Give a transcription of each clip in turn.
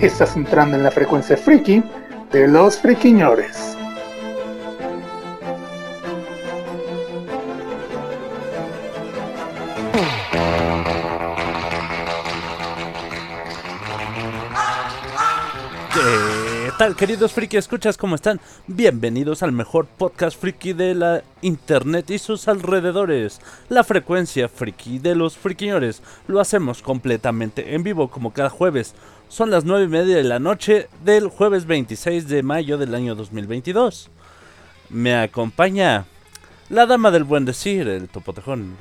Estás entrando en la frecuencia friki de los friquiñores. ¿Qué tal, queridos friki escuchas? ¿Cómo están? Bienvenidos al mejor podcast friki de la internet y sus alrededores. La frecuencia friki de los friquiñores. Lo hacemos completamente en vivo como cada jueves. Son las 9 y media de la noche del jueves 26 de mayo del año 2022. Me acompaña la dama del buen decir, el topotejón.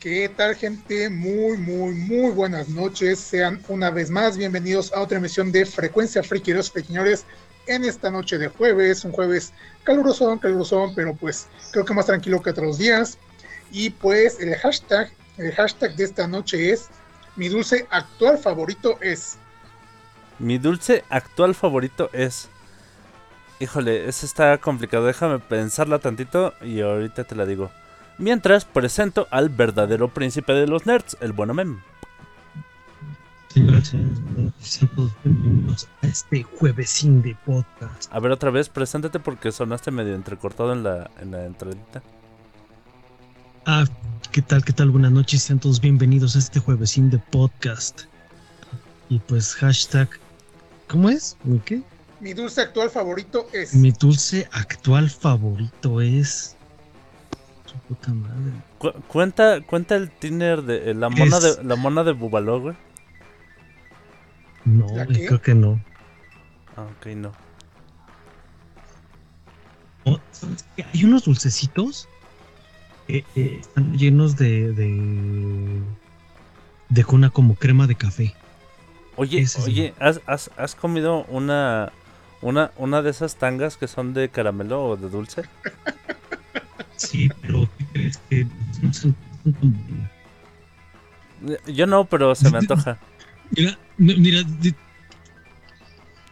¿Qué tal gente? Muy, muy, muy buenas noches. Sean una vez más bienvenidos a otra emisión de Frecuencia Friki los Friquiñores en esta noche de jueves. Un jueves caluroso, caluroso, pero pues creo que más tranquilo que otros días. Y pues el hashtag, el hashtag de esta noche es mi dulce actual favorito es. Mi dulce actual favorito es. Híjole, eso está complicado. Déjame pensarla tantito y ahorita te la digo. Mientras presento al verdadero príncipe de los nerds, el bueno Mem. Este juevesín de podcast. A ver, otra vez, preséntate porque sonaste medio entrecortado en la, en la entradita. Ah, ¿qué tal? ¿Qué tal? Buenas noches, sean todos bienvenidos a este juevesín de podcast. Y pues hashtag, ¿cómo es? ¿Mi qué? Mi dulce actual favorito es. Mi dulce actual favorito es... Su puta madre. Cu- cuenta, cuenta el tiner de eh, la mona Es- de la mona de Bubaló, güey. No, creo que no. Ah, ok, no. Oh. Hay unos dulcecitos que eh, están llenos de, de... De una como crema de café. Oye, Ese oye, ¿has, has, has comido una, una, una de esas tangas que son de caramelo o de dulce? Sí, pero ¿qué crees que no son- Eh, Yo no, pero se me antoja. Mira, mi- mira,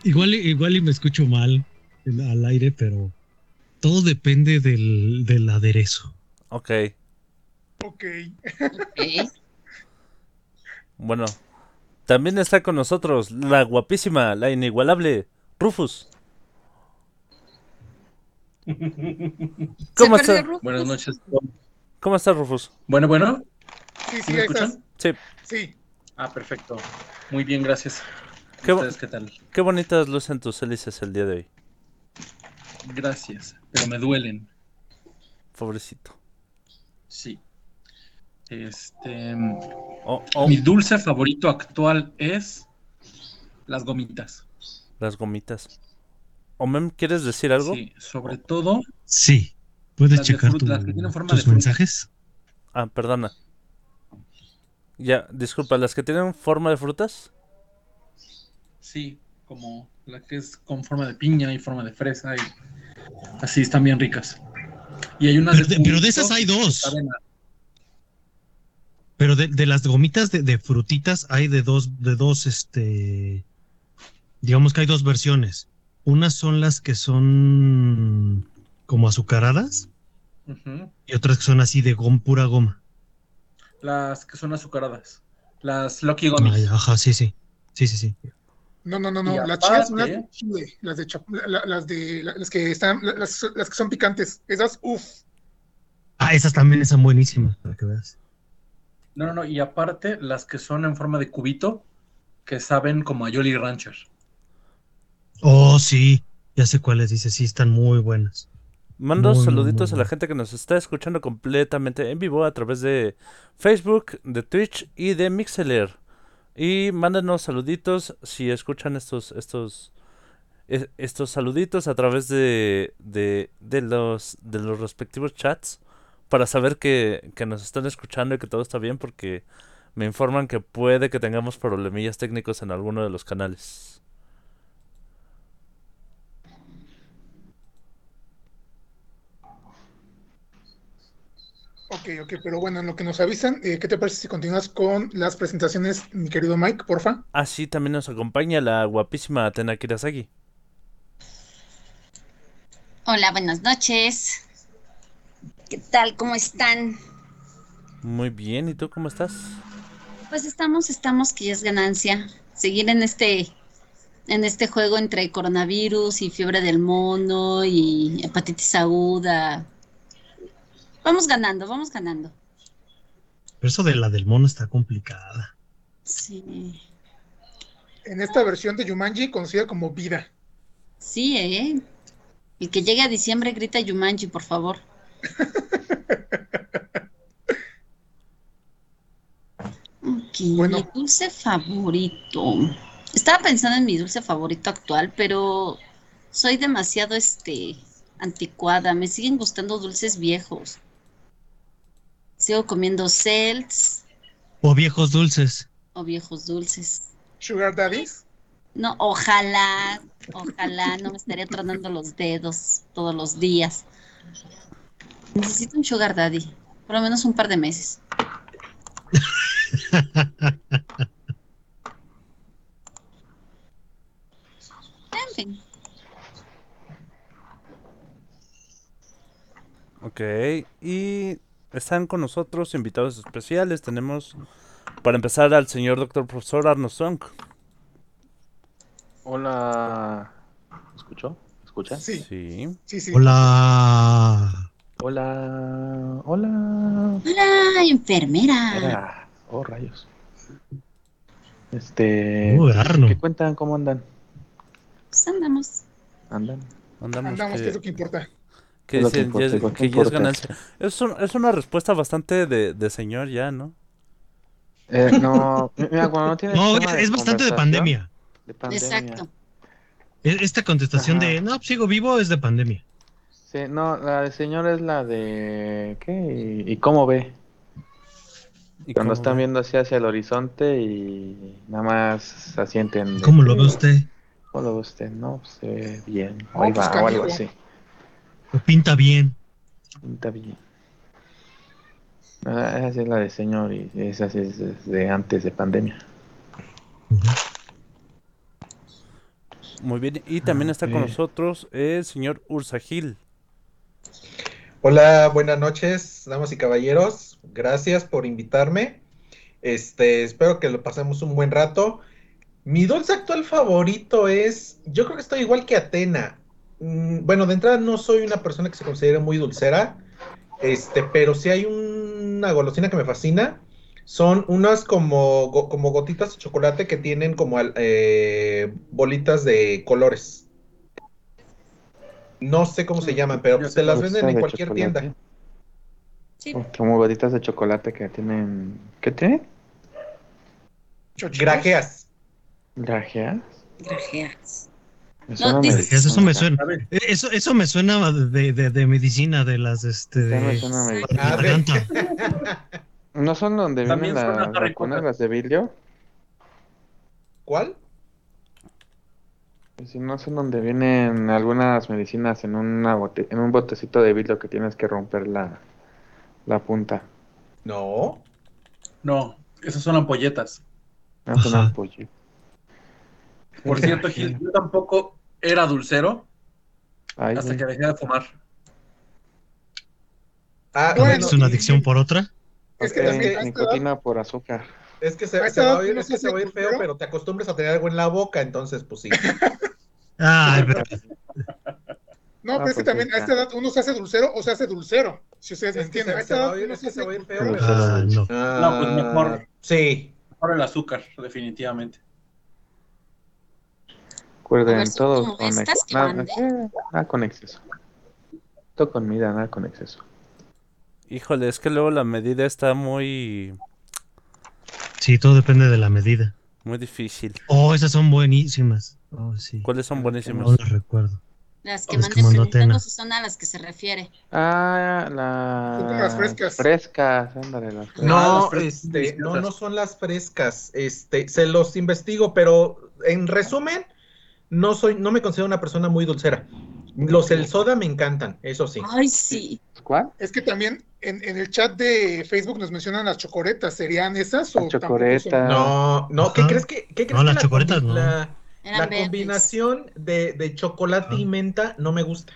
igual, igual y me escucho mal al aire, pero todo depende del, del aderezo. Ok, Ok. bueno. También está con nosotros la guapísima, la inigualable Rufus. ¿Cómo estás? Rufus. Buenas noches. ¿Cómo estás, Rufus? Bueno, bueno. Sí, ¿Sí sí, me escuchan? Sí, Sí. Ah, perfecto. Muy bien, gracias. Qué, bo- ¿Ustedes qué tal? qué bonitas lucen tus hélices el día de hoy. Gracias, pero me duelen. Pobrecito. Sí. Este, Oh, oh, mi dulce favorito actual es las gomitas. las gomitas. Omem, ¿quieres decir algo? Sí, sobre todo Sí. ¿Puedes Las checar fruta, tu- las que tienen forma tus mensajes? Ah, perdona. Ya, disculpa, ¿las que tienen forma de frutas? Sí, como la que es con forma de piña y forma de fresa y así están bien ricas. Y hay unas Pero de, pero de juguito esas hay dos. Pero de, de las gomitas de, de frutitas hay de dos, de dos, este, digamos que hay dos versiones. Unas son las que son como azucaradas y otras que son así de gom, pura goma. Las que son azucaradas. Las Lucky Gummies. Ay, ajá, sí, sí. Sí, sí, sí. No, no, no, no. Las chidas son las de chile. Las de chap- la- la- las de la- las que están, la- las, las que son picantes. Esas, uff. Ah, esas también están buenísimas, para que veas. No, no, no. Y aparte, las que son en forma de cubito, que saben como a Jolly Rancher. Oh, sí. Ya sé cuáles, dice, sí, están muy buenas. Mando Muy, saluditos muy a la gente que nos está escuchando completamente en vivo a través de Facebook, de Twitch y de Mixeler. Y mándanos saluditos si escuchan estos estos e- estos saluditos a través de, de, de los de los respectivos chats para saber que, que nos están escuchando y que todo está bien porque me informan que puede que tengamos problemillas técnicos en alguno de los canales. Ok, ok, pero bueno, en lo que nos avisan, eh, ¿qué te parece si continúas con las presentaciones, mi querido Mike, porfa? Así también nos acompaña la guapísima Atena Kirasagi. Hola, buenas noches. ¿Qué tal? ¿Cómo están? Muy bien, ¿y tú cómo estás? Pues estamos, estamos, que ya es ganancia. Seguir en este, en este juego entre coronavirus y fiebre del mono y hepatitis aguda. Vamos ganando, vamos ganando. Pero eso de la del mono está complicada. Sí. En esta versión de Yumanji, conocida como Vida. Sí, ¿eh? Y que llegue a diciembre grita Yumanji, por favor. Ok, Bueno. mi dulce favorito. Estaba pensando en mi dulce favorito actual, pero soy demasiado este anticuada. Me siguen gustando dulces viejos. Sigo comiendo celts O viejos dulces. o viejos dulces. Sugar Daddies. No, ojalá, ojalá no me estaría tronando los dedos todos los días. Necesito un sugar daddy, por lo menos un par de meses. En fin, Ok, y están con nosotros invitados especiales. Tenemos, para empezar, al señor doctor profesor Arno Song. Hola. ¿Me escuchó? ¿Me escuchan? Sí, Sí. sí, sí. Hola. Hola. Hola. hola, enfermera. Era- Oh, rayos. Este. Uy, Arno. ¿Qué cuentan? ¿Cómo andan? Pues andamos. ¿Andan? Andamos, Andamos, que es lo que, que importa. Que Es que dicen importa, ya que que ya es ganancia. Es, un- es una respuesta bastante de, de señor ya, ¿no? Eh, no, mira, cuando no tienes No, es bastante de pandemia. De pandemia. Exacto. E- Esta contestación Ajá. de no, sigo vivo es de pandemia. Sí, no, la de señor es la de. ¿Qué? ¿Y, cómo ve? ¿Y Cuando cómo están ve? viendo así hacia el horizonte y nada más asienten. ¿Cómo lo ve usted? ¿Cómo lo ve usted? No, se ve bien. No, Ahí va, o algo así. ¿O pinta bien? Está bien. Ah, esa es la de señor y esa sí es de antes de pandemia. Muy bien, y también está con nosotros el señor Ursa Gil. Hola, buenas noches, damas y caballeros. Gracias por invitarme. Este, espero que lo pasemos un buen rato. Mi dulce actual favorito es, yo creo que estoy igual que Atena. Mm, bueno, de entrada no soy una persona que se considere muy dulcera, este, pero sí hay una golosina que me fascina. Son unas como, go- como gotitas de chocolate que tienen como eh, bolitas de colores. No sé cómo se llaman, pero pues te las venden en cualquier chocolate. tienda. Sí. Como gotitas de chocolate que tienen. ¿Qué tiene? Chochitos. Grajeas. ¿Grajeas? No. Eso me suena. Eh, Eso, eso me suena de, de- de medicina, de las este de. ¿No son donde También vienen las vacunas, de vidrio? ¿Cuál? Si no son donde vienen algunas medicinas en, una bote- en un botecito de vidrio que tienes que romper la, la punta. No. no, esas son ampolletas. Ah, son Ajá. Por cierto, Gil, yo tampoco era dulcero Ay, hasta güey. que dejé de fumar. Ah, Bueno, ¿Es una y- adicción por otra? Es que Ok, también a esta edad- nicotina por azúcar. es que se, a se esta va edad a oír, uno es se que se va a oír feo, pero te acostumbras a tener algo en la boca, entonces pues sí. Ay, pero- No, Ah, pero es que pues también a esta edad uno se hace dulcero o se hace dulcero. Si ustedes Es entienden. A esta edad uno se hace feo, Ah, no. No, pues mejor. Sí. Ahora el azúcar, definitivamente. Recuerden, ver, son todos con ex- nada, eh, nada con exceso. Todo con medida, nada con exceso. Híjole, es que luego la medida está muy, Sí, todo depende de la medida. muy difícil. Oh, esas son buenísimas. Oh, sí. ¿Cuáles son No buenísimos? las recuerdo. Las que mandó preguntando si son a las que se refiere. Ah, la... Las frescas. Frescas, ándale, las frescas. Ah, No, las frescas son este, no, no son las frescas. Este, se los investigo, pero en resumen, no soy, no me considero una persona muy dulcera. Los el soda me encantan, eso sí. Ay, sí. ¿Cuál? Es que también en, en el chat de Facebook nos mencionan las chocoretas. ¿Serían esas o Las tampoco chocoretas. No, no, ¿qué Ajá. crees que, qué crees No, que las la chocoretas combi- no. La, la combinación de, de chocolate y Ah. menta no me gusta.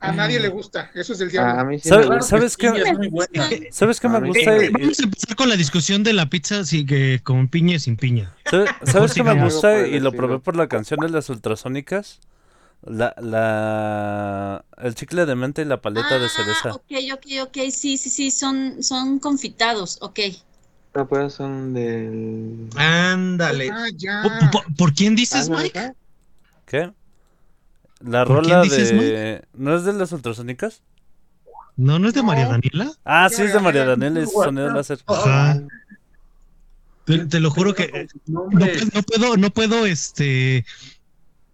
A nadie le gusta. Eso es Ah, diablo. a mí sí ¿Sabe-. ¿Sabes qué? Sí. ¿Sabes qué me gusta? Y- Vamos a empezar con la discusión de la pizza sí, que con piña y sin piña. ¿Sabe- ¿Sabes qué me gusta? El Y lo probé por la canción de las ultrasónicas. La, la, el chicle de menta y la paleta de Ah, cereza. ok, ok, ok, sí, sí, sí, son, son confitados, ok. Pero pues son del... Ándale. Ah, ya. ¿Por, por- por quién dices, Ah, Mike? ¿Qué? La ¿Por rola quién dices, de... ¿No es de las ultrasónicas? No, no es de María. Daniela. Ah, sí, es de María Daniela y Daniela. sonido láser. Ajá. Te, te lo juro que no, pu- no puedo, no puedo, este,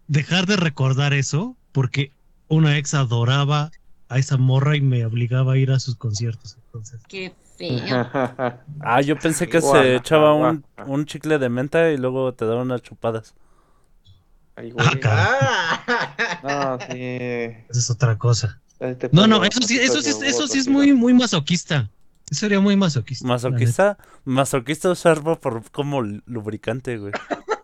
dejar de recordar eso porque una ex adoraba a esa morra y me obligaba a ir a sus conciertos. Entonces, Qué feo. Ah, yo pensé que se echaba un, un chicle de menta y luego te daba unas chupadas. Ay, güey. Ah, caray. Ah. No, sí. esa es otra cosa. Este No, no, pollo- eso sí, eso sí, eso sí es muy, muy masoquista. Eso sería muy masoquista. Masoquista, masoquista usarlo por como lubricante, güey.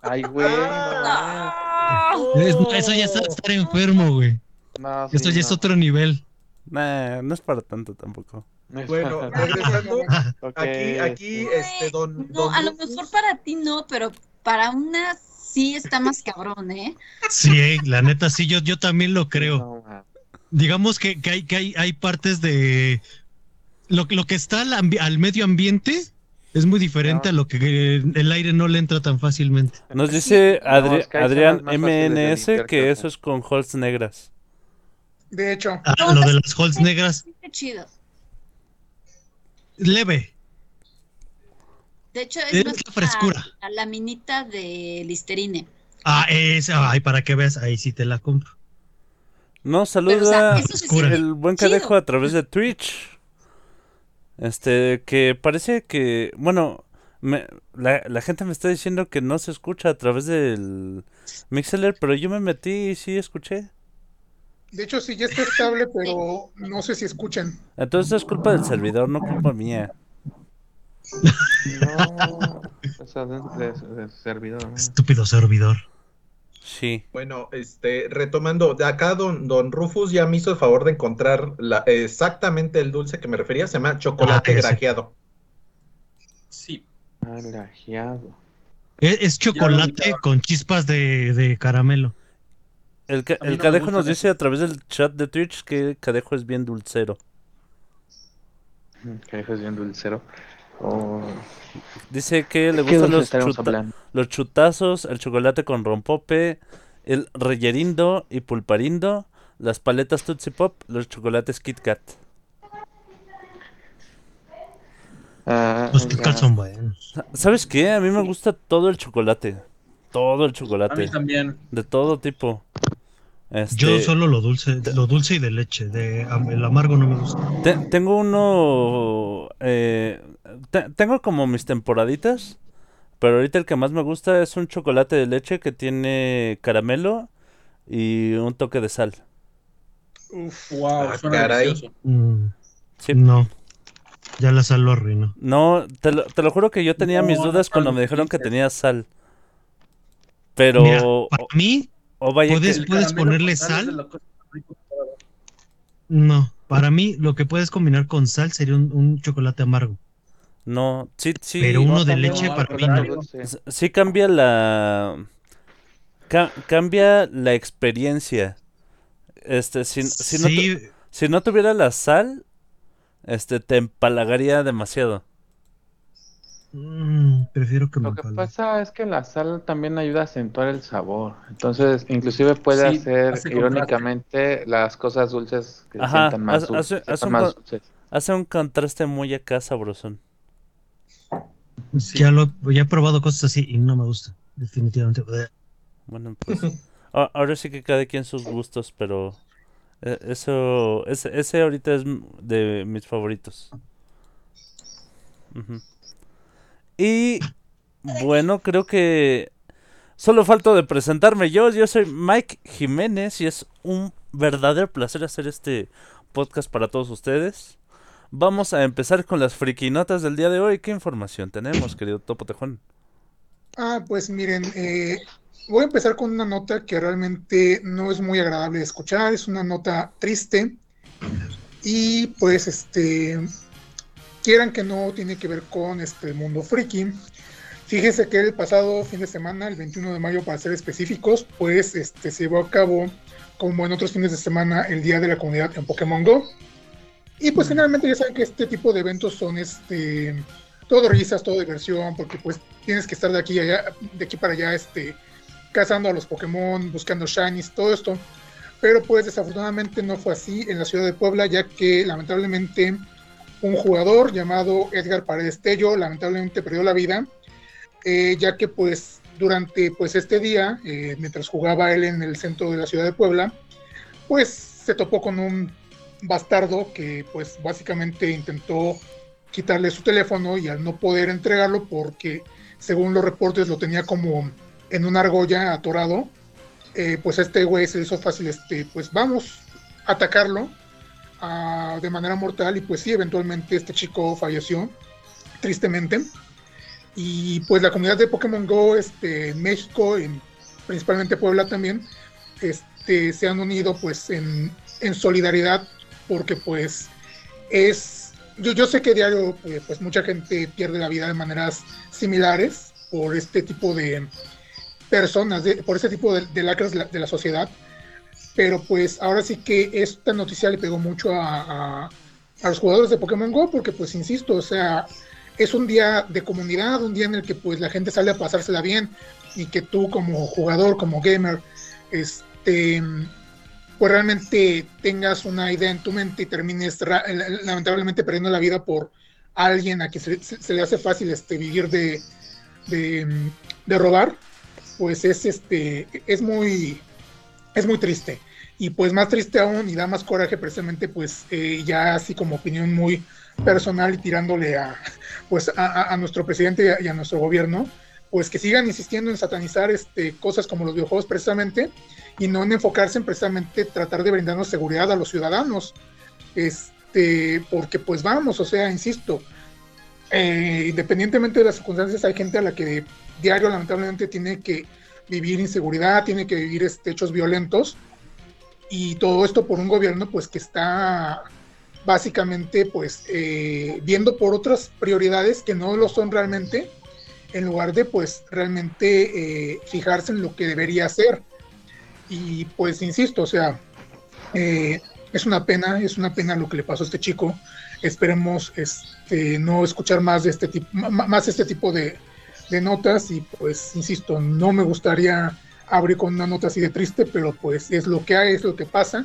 Ay, güey. no Ah. Es- no, eso ya es estar enfermo, güey. No, sí, Eso ya es no. otro nivel. Nah, no es para tanto tampoco. Bueno, regresando. Aquí, aquí, este, don. No, don a lo mejor para ti no, pero para una sí está más cabrón, ¿eh? Sí, la neta, sí, yo, yo también lo creo. Digamos que, que hay, que hay, hay partes de lo, lo que está al, medio ambiente es muy diferente No. a lo que el aire no le entra tan fácilmente. Nos dice No, Adri- es que hay Adrián MNS que eso es con holz negras. De hecho, Ah, lo de las holz negras, qué chido. leve. De hecho, Es la frescura. La, la laminita de Listerine. Ah, esa, ay, para que veas, ahí sí te la compro. No, Pero, o sea, saluda el buen cadejo a través de Twitch. Este, que parece que, bueno, me- la, la gente me está diciendo que no se escucha a través del Mixler, pero yo me metí y sí escuché. de hecho sí ya está estable, pero no sé si escuchan. Entonces es culpa del servidor, no culpa mía. No, eso de, servidor. ¿no? Estúpido servidor. Sí. Bueno, este, retomando, de acá don, don Rufus ya me hizo el favor de encontrar la, exactamente el dulce que me refería, se llama chocolate Ah, grajeado. Sí. Ah, grajeado. Es, es chocolate con chispas de, de caramelo. El, ca- no cadejo nos eso. dice a través del chat de Twitch que cadejo es bien dulcero. Que es bien dulcero. Oh, Dice que le ¿Qué gustan los, chuta- chutazos, el chocolate con rompope, el reyerindo y pulparindo, las paletas Tootsie Pop, los chocolates Kit Kat. Ah, Los Kit Kat son buenos. ¿Sabes qué? A mí me gusta todo el chocolate. Todo el A mí chocolate. también. De todo tipo. Este, Yo solo lo dulce, lo dulce y de leche. De, el amargo no me gusta. te- tengo uno... eh, tengo como mis temporaditas. Pero ahorita el que más me gusta es un chocolate de leche que tiene caramelo y un toque de sal. Uf. Wow, Ah, suena caray. Mm, Sí. No. Ya la sal lo arruinó. No, te lo, te lo juro que yo tenía mis dudas cuando me dijeron que tenía sal. Pero... Mira, para mí, o vaya puedes- que... Puedes ponerle sal no. Para mí, lo que puedes combinar con sal sería un, un chocolate amargo. No, sí, sí. Pero uno de leche no, para al mí no. contrario. Dulce. s- Sí cambia la... ca- cambia la experiencia. Este, si, si, no tu- si no tuviera la sal, este, te empalagaría demasiado. mm, prefiero que me Lo que empalague. pasa es que la sal también ayuda a acentuar el sabor. Entonces, inclusive puede Sí, hacer hace irónicamente las cosas dulces que se Ajá, sientan más, hace- dulces, hace- un más dulces. Hace un contraste muy acá sabrosón. Ya, lo, ya he probado cosas así y no me gusta. Definitivamente. Bueno, pues... ahora sí que cada quien sus gustos, pero... eh, Eso, ese, ese ahorita es de mis favoritos. Y bueno, creo que solo falto de presentarme yo. Yo soy Mike Jiménez y es un verdadero placer hacer este podcast para todos ustedes. Vamos a empezar con las friquinotas del día de hoy. ¿Qué información tenemos, querido Topo Tejón? Ah, pues miren, eh, voy a empezar con una nota que realmente no es muy agradable de escuchar, es una nota triste y pues este, quieran que no, tiene que ver con este mundo friki. Fíjense que el pasado fin de semana, el 21 de mayo para ser específicos, pues este, se llevó a cabo, como en otros fines de semana, el Día de la Comunidad en Pokémon Go. Y pues generalmente ya saben que este tipo de eventos son este todo risas, todo diversión, porque pues tienes que estar de aquí allá, de aquí para allá, este, cazando a los Pokémon, buscando shinies, todo esto. Pero pues desafortunadamente no fue así en la ciudad de Puebla, ya que lamentablemente un jugador llamado Edgar Paredes Tello lamentablemente perdió la vida, eh, ya que pues durante pues este día, eh, mientras jugaba él en el centro de la ciudad de Puebla, pues se topó con un bastardo que pues básicamente intentó quitarle su teléfono y al no poder entregarlo porque según los reportes lo tenía como en una argolla atorado, eh, pues este güey se hizo fácil, este, pues vamos a atacarlo ah, de manera mortal y pues sí, eventualmente este chico falleció, tristemente. Y pues la comunidad de Pokémon Go este, en México, en, principalmente Puebla también, este, se han unido pues en, en solidaridad porque pues es yo, yo sé que diario eh, pues mucha gente pierde la vida de maneras similares por este tipo de personas, por este tipo de, lacras de la, sociedad, pero pues ahora sí que esta noticia le pegó mucho a, a, los jugadores de Pokémon Go porque pues insisto, o sea, es un día de comunidad, un día en el que pues la gente sale a pasársela bien y que tú como jugador, como gamer, este pues realmente tengas una idea en tu mente y termines lamentablemente perdiendo la vida por alguien a quien se, le hace fácil este, vivir de, de, robar, pues es, este, es, muy, es muy triste. Y pues más triste aún y da más coraje precisamente pues eh, ya así como opinión muy personal y tirándole a, pues a, nuestro presidente y a, nuestro gobierno, pues que sigan insistiendo en satanizar este, cosas como los videojuegos precisamente y no en enfocarse en precisamente tratar de brindarnos seguridad a los ciudadanos. Este, porque pues vamos, o sea, insisto, eh, independientemente de las circunstancias, hay gente a la que diario lamentablemente tiene que vivir inseguridad, tiene que vivir este, hechos violentos, y todo esto por un gobierno pues que está básicamente pues eh, viendo por otras prioridades que no lo son realmente, en lugar de pues realmente eh, fijarse en lo que debería hacer. Y pues insisto, o sea, eh, es una pena, es una pena lo que le pasó a este chico. Esperemos este, no escuchar más de este tipo, más este tipo de, notas. Y pues, insisto, no me gustaría abrir con una nota así de triste, pero pues es lo que hay, es lo que pasa.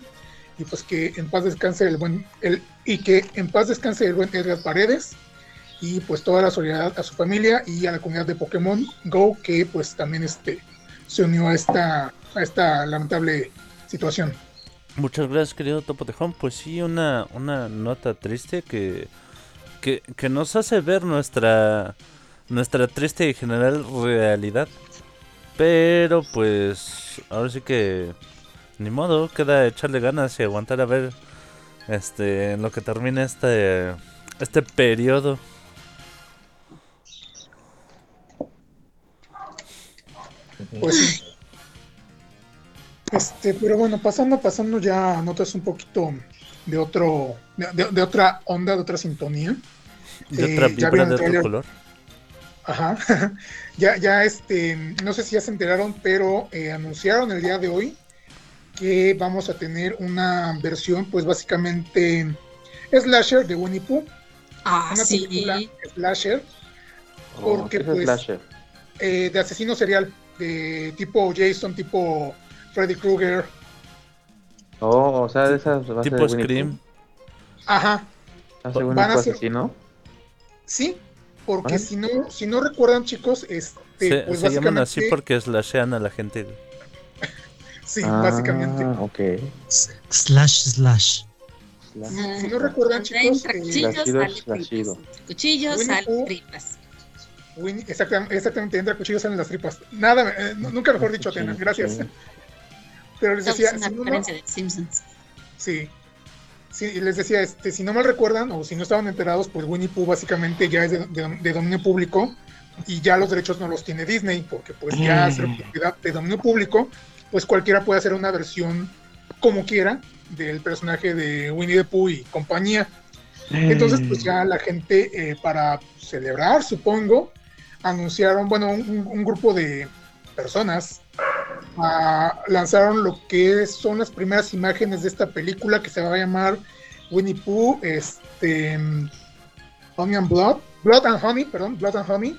Y pues que en paz descanse el buen, el, y que en paz descanse el buen Edgar Paredes. Y pues toda la solidaridad a su familia y a la comunidad de Pokémon Go, que pues también este, se unió a esta a esta lamentable situación. Muchas gracias, querido Topo Tejón. Pues sí, una, una nota triste que, que, que, nos hace ver nuestra, nuestra triste y general realidad. Pero pues ahora sí que ni modo, queda echarle ganas y aguantar a ver este en lo que termine este este periodo. Pues este, pero bueno, pasando, pasando ya a notas un poquito de otro, de, otra onda, de otra sintonía. De otra eh, vibra, de otro color. Ajá. ya, ya este, no sé si ya se enteraron, pero eh, anunciaron el día de hoy que vamos a tener una versión, pues básicamente slasher de Winnie Pooh. Ah, una sí. película slasher. Oh, porque pues slasher? Eh, de asesino serial, de tipo Jason, tipo Freddy Krueger. Oh, o sea, de esas tipo Scream. Ajá. ¿Van a ser... asesino? Sí, porque si no, si no recuerdan, chicos, este, se, pues se llaman así porque slashean a la gente. sí, ah, básicamente. Ok. Slash, slash. Si no recuerdan, chicos, cuchillos, cuchillos, sal, tripas. exactamente, exactamente, entra cuchillos en las tripas. Nada, eh, nunca mejor dicho, Atena, gracias. Pero les decía, si no, sí. Sí, y les decía, este, si no mal recuerdan o si no estaban enterados, pues Winnie Pooh básicamente ya es de, de- de dominio público y ya los derechos no los tiene Disney, porque pues ya Mm. ser propiedad de dominio público, pues cualquiera puede hacer una versión como quiera del personaje de Winnie the Pooh y compañía. Entonces, pues ya la gente, eh, para celebrar, supongo, anunciaron, bueno, un grupo de personas lanzaron lo que son las primeras imágenes de esta película que se va a llamar Winnie Pooh, este, Honey and Blood, Blood and Honey, perdón, Blood and Honey,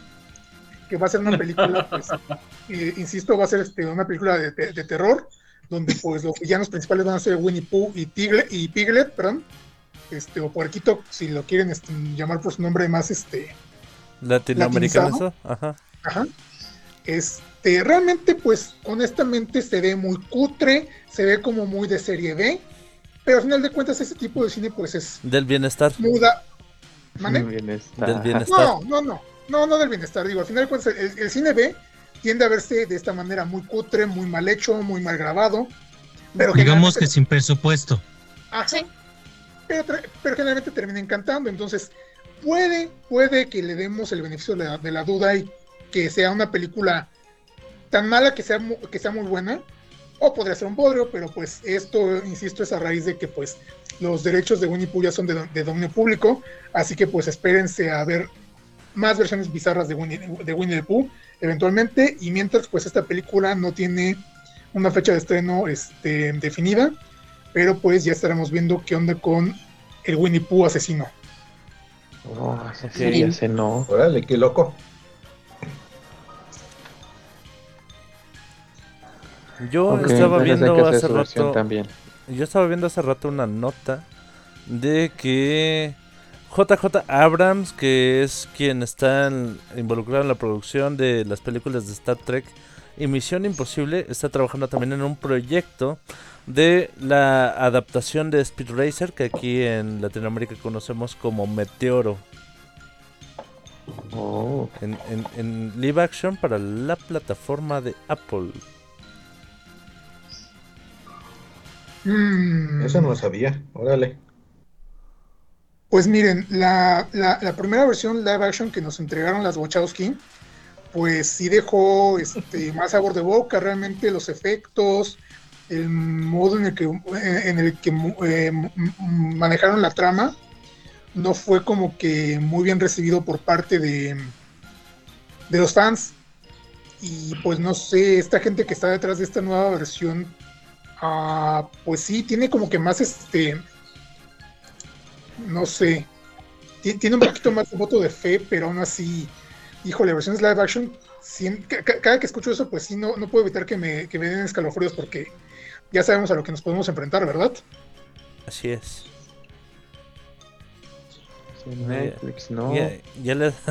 que va a ser una película, pues, eh, insisto, va a ser este, una película de, de- de terror, donde pues los villanos principales van a ser Winnie Pooh y, Tigre, y Piglet, perdón, este, o Puerquito, si lo quieren este, llamar por su nombre más, este, Latinoamericano. Ajá. Ajá. Este, realmente, pues, honestamente, se ve muy cutre, se ve como muy de serie B, pero al final de cuentas, ese tipo de cine, pues, es Del bienestar. muda. Del bienestar. No, no, no, no, no del bienestar. Digo, al final de cuentas, el, el cine B tiende a verse de esta manera muy cutre, muy mal hecho, muy mal grabado. Pero Digamos que sin presupuesto. Ajá. Sí. Pero generalmente termina encantando. Entonces, puede, puede que le demos el beneficio de la, de la duda y que sea una película tan mala que sea, que sea muy buena. O podría ser un bodrio, pero pues esto, insisto, es a raíz de que pues los derechos de Winnie Pooh ya son de, do- de dominio público. Así que pues espérense a ver más versiones bizarras de Winnie, de Winnie the Pooh eventualmente. Y mientras pues esta película no tiene una fecha de estreno este, definida pero pues ya estaremos viendo qué onda con el Winnie Pooh asesino. Oh, ese sí, ese no. Órale, qué loco. Yo estaba viendo hace rato. también. Yo estaba viendo hace rato una nota de que JJ Abrams, que es quien está en- involucrado en la producción de las películas de Star Trek y Misión Imposible, está trabajando también en un proyecto de la adaptación de Speed Racer, que aquí en Latinoamérica conocemos como Meteoro, Oh, en, en- en live action para la plataforma de Apple. Eso no lo sabía. Órale. Pues miren, la, la- primera versión live action que nos entregaron las Wachowski, pues sí dejó este, más sabor de boca, realmente los efectos, el modo en el que, en el que eh, manejaron la trama, no fue como que muy bien recibido por parte de, de los fans. Y pues no sé, esta gente que está detrás de esta nueva versión, ah, pues sí, tiene como que más este, no sé, ti- tiene un poquito más de voto de fe, pero aún así, híjole, versiones live action, cada que escucho eso, pues sí, no, no puedo evitar que me, que me den escalofríos porque ya sabemos a lo que nos podemos enfrentar, ¿verdad? Así es. sí, Netflix, no. Ya, ya le...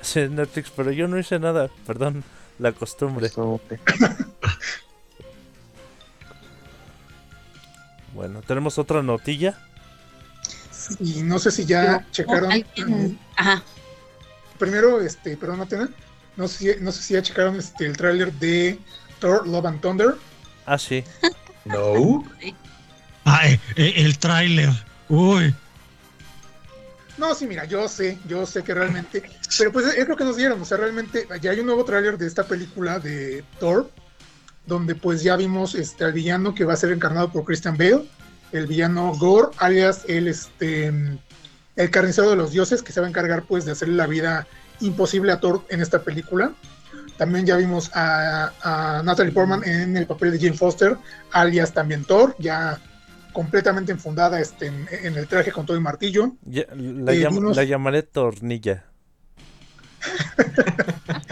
Sí, Netflix, pero yo no hice nada, perdón, la costumbre. Bueno, tenemos otra notilla. Y no sé si ya checaron. Alguien- Ajá. Primero, este, perdón, Atena, no sé, si- no sé si ya checaron este, el tráiler de Thor Love and Thunder. Ah, sí. No. Ah, eh, eh, el tráiler. Uy. No, sí, mira, yo sé, yo sé que realmente, pero pues es lo que nos dieron, o sea, realmente ya hay un nuevo tráiler de esta película de Thor, donde pues ya vimos este, al villano que va a ser encarnado por Christian Bale, el villano Gore, alias el, este, el carnicero de los dioses, que se va a encargar pues de hacerle la vida imposible a Thor en esta película. También ya vimos a, a Natalie Portman en el papel de Jane Foster, alias también Thor, ya completamente enfundada este, en, en el traje con todo el martillo. Ya- la, Eh, llam- la llamaré tornilla.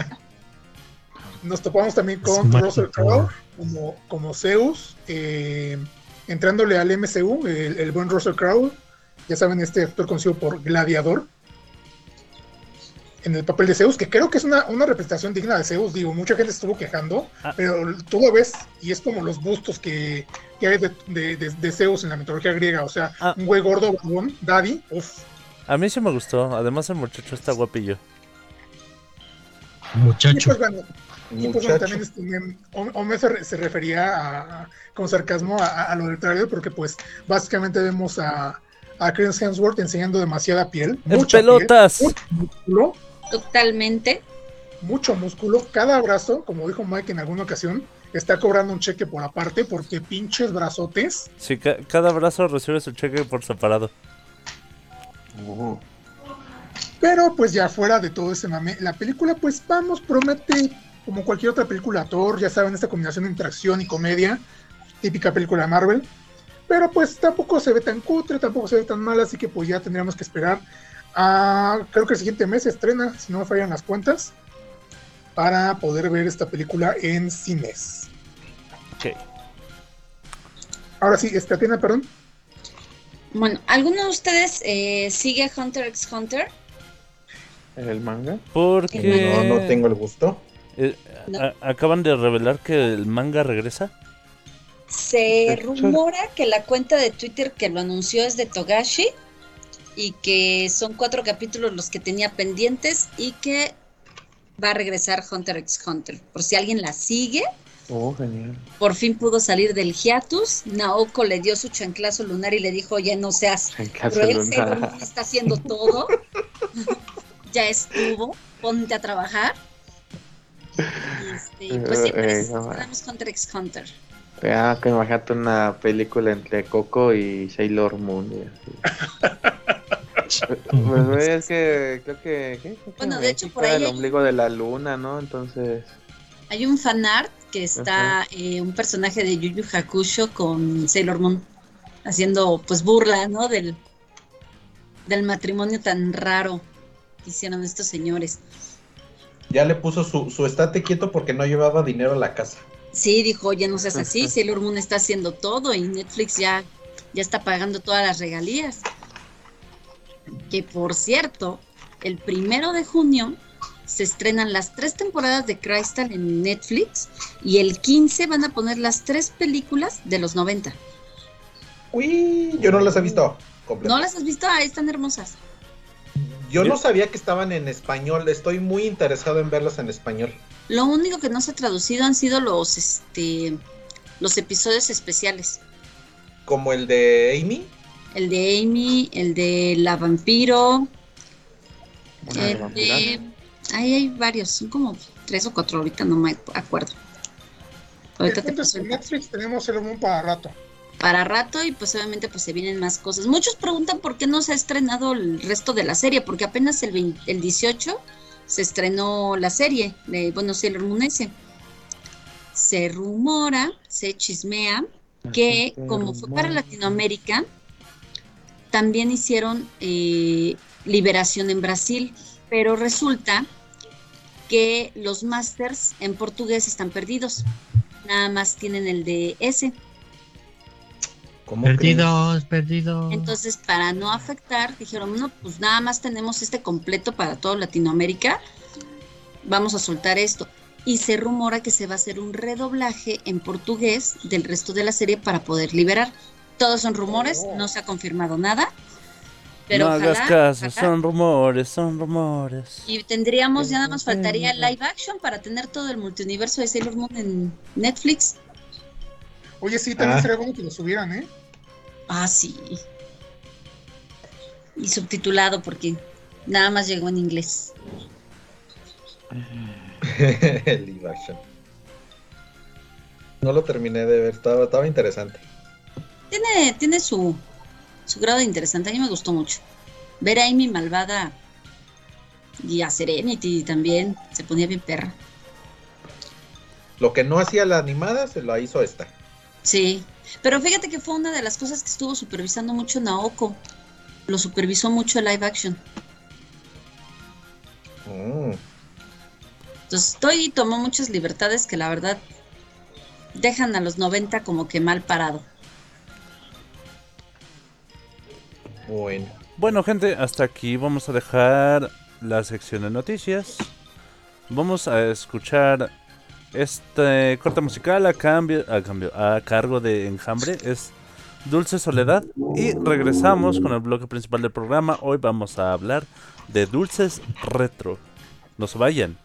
Nos topamos también con Russell. Crowe como, como Zeus, eh, entrándole al MCU, el, el buen Russell Crowe, ya saben, este actor conocido por Gladiador, en el papel de Zeus, que creo que es una, una representación digna de Zeus, digo, mucha gente estuvo quejando, Ah. pero tú lo ves y es como los bustos que, que hay de, de- de- de Zeus en la mitología griega, o sea, Ah. un güey gordo, barbón, daddy, uff, A mí sí me gustó, además el muchacho está guapillo. Muchacho. pues bueno, y pues bueno, Muchacho. también este, se, re- se refería a- a- con sarcasmo a, lo del trailer porque pues básicamente vemos a, a Chris Hemsworth enseñando demasiada piel. Mucha piel, pelotas. mucho músculo, Totalmente. mucho músculo. Cada brazo, como dijo Mike en alguna ocasión, está cobrando un cheque por aparte porque pinches brazotes. Sí, ca- cada brazo recibe su cheque por separado. Uh, Pero pues ya fuera de todo ese mame, la película pues vamos, promete como cualquier otra película Thor, ya saben, esta combinación entre acción y comedia, típica película de Marvel. Pero pues tampoco se ve tan cutre, tampoco se ve tan mal, así que pues ya tendríamos que esperar a, creo que el siguiente mes se estrena, si no me fallan las cuentas, para poder ver esta película en cines. Ok. Ahora sí, esta tiene, perdón. Bueno, ¿alguno de ustedes eh, sigue Hunter x Hunter? ¿El manga? Porque no, no tengo el gusto. Eh, No. a- acaban de revelar que el manga regresa. Se rumora que la cuenta de Twitter que lo anunció es de Togashi y que son cuatro capítulos los que tenía pendientes y que va a regresar Hunter x Hunter. Por si alguien la sigue, Oh, genial. por fin pudo salir del hiatus. Naoko le dio su chanclazo lunar y le dijo, ya no seas cruel, está haciendo todo. ya estuvo, ponte a trabajar. Y, este, pues Eh, no, esperamos Hunter x Hunter. Ya, que imagínate una película entre Coco y Sailor Moon. y así. Pues es que creo que. ¿qué? Creo que Bueno, de hecho, por ahí el hay- ombligo de la luna, ¿no? Entonces. Hay un fanart que está eh, un personaje de Yu Yu Hakusho con Sailor Moon haciendo pues burla, ¿no? Del, del matrimonio tan raro que hicieron estos señores. Ya le puso su, su estate quieto porque no llevaba dinero a la casa. Sí, dijo, oye, no seas así, Sailor Moon está haciendo todo y Netflix ya, ya está pagando todas las regalías. Que por cierto, el primero de junio se estrenan las tres temporadas de Crystal en Netflix y el 15 van a poner las tres películas de los 90. Uy, yo no las he visto. ¿No las has visto? Ahí están hermosas. Yo no sabía que estaban en español. Estoy muy interesado en verlas en español. Lo único que no se ha traducido han sido los, este, los episodios especiales. Como el de Amy. El de Amy, el de La Vampiro, Una de el. Ahí hay varios, son como tres o cuatro, ahorita no me acuerdo. Ahorita te Entonces, paso el. Netflix tenemos Sailor Moon para rato. Para rato y pues obviamente pues se vienen más cosas. Muchos preguntan por qué no se ha estrenado el resto de la serie, porque apenas el, 20 el 18 se estrenó la serie de, bueno, Sailor Moon S. Se rumora, se chismea que como fue para Latinoamérica, también hicieron eh, liberación en Brasil, pero resulta que los masters en portugués están perdidos. Nada más tienen el de S. ¿Cómo crees? Perdidos, perdidos. Entonces, para no afectar, dijeron, no, pues nada más tenemos este completo para toda Latinoamérica, vamos a soltar esto. Y se rumora que se va a hacer un redoblaje en portugués del resto de la serie para poder liberar. Todos son rumores, no se ha confirmado nada. Pero no ojalá, hagas caso, ojalá. son rumores, son rumores. Y tendríamos, ya nada más faltaría live action para tener todo el multiuniverso de Sailor Moon en Netflix. Oye, sí, también Ah. sería bueno que lo subieran, ¿eh? Ah, sí. Y subtitulado porque nada más llegó en inglés. el live action. No lo terminé de ver, estaba, estaba interesante. Tiene, tiene su, su grado de interesante. A mí me gustó mucho. Ver a Amy malvada y a Serenity también. Se ponía bien perra. Lo que no hacía la animada se lo hizo esta. Sí. Pero fíjate que fue una de las cosas que estuvo supervisando mucho Naoko. Lo supervisó mucho el live action. Mm. Entonces, Toy tomó muchas libertades que la verdad dejan a los 90 como que mal parado. Bueno. Bueno, gente, hasta aquí vamos a dejar la sección de noticias. Vamos a escuchar este corte musical a cambio, a cambio, a cargo de Enjambre. Es Dulce Soledad. Y regresamos con el bloque principal del programa. Hoy vamos a hablar de dulces retro. No se vayan.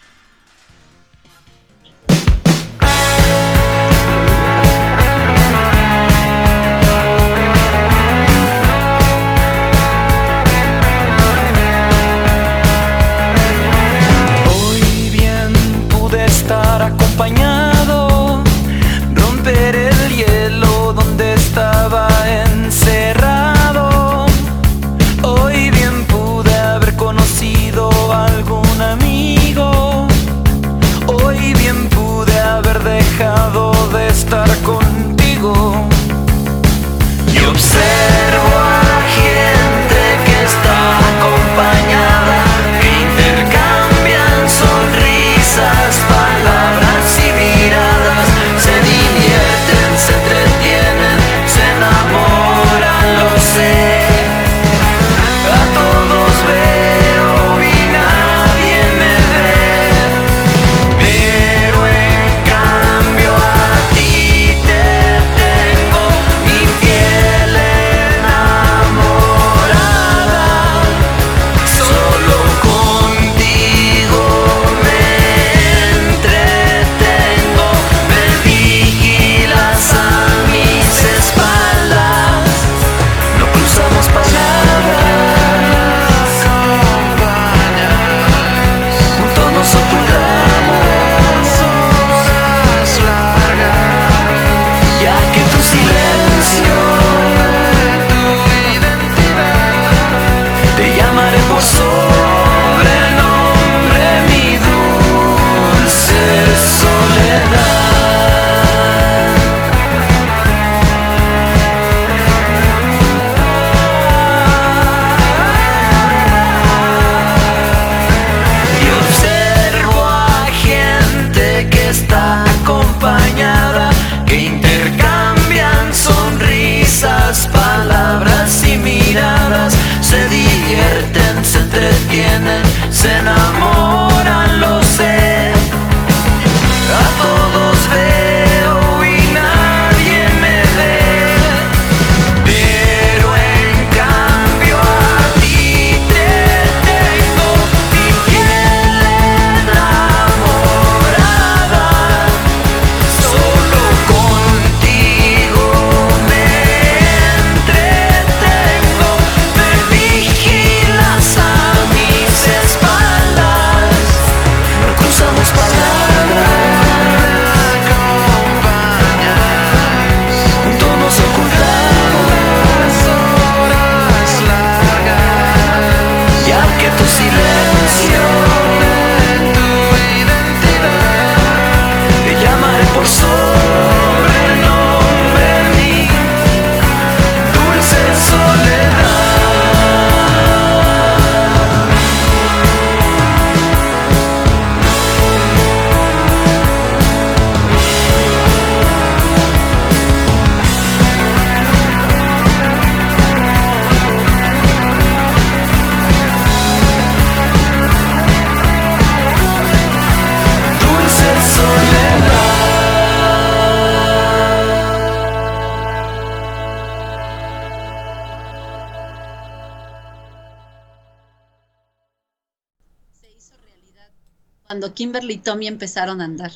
Y Tommy empezaron a andar.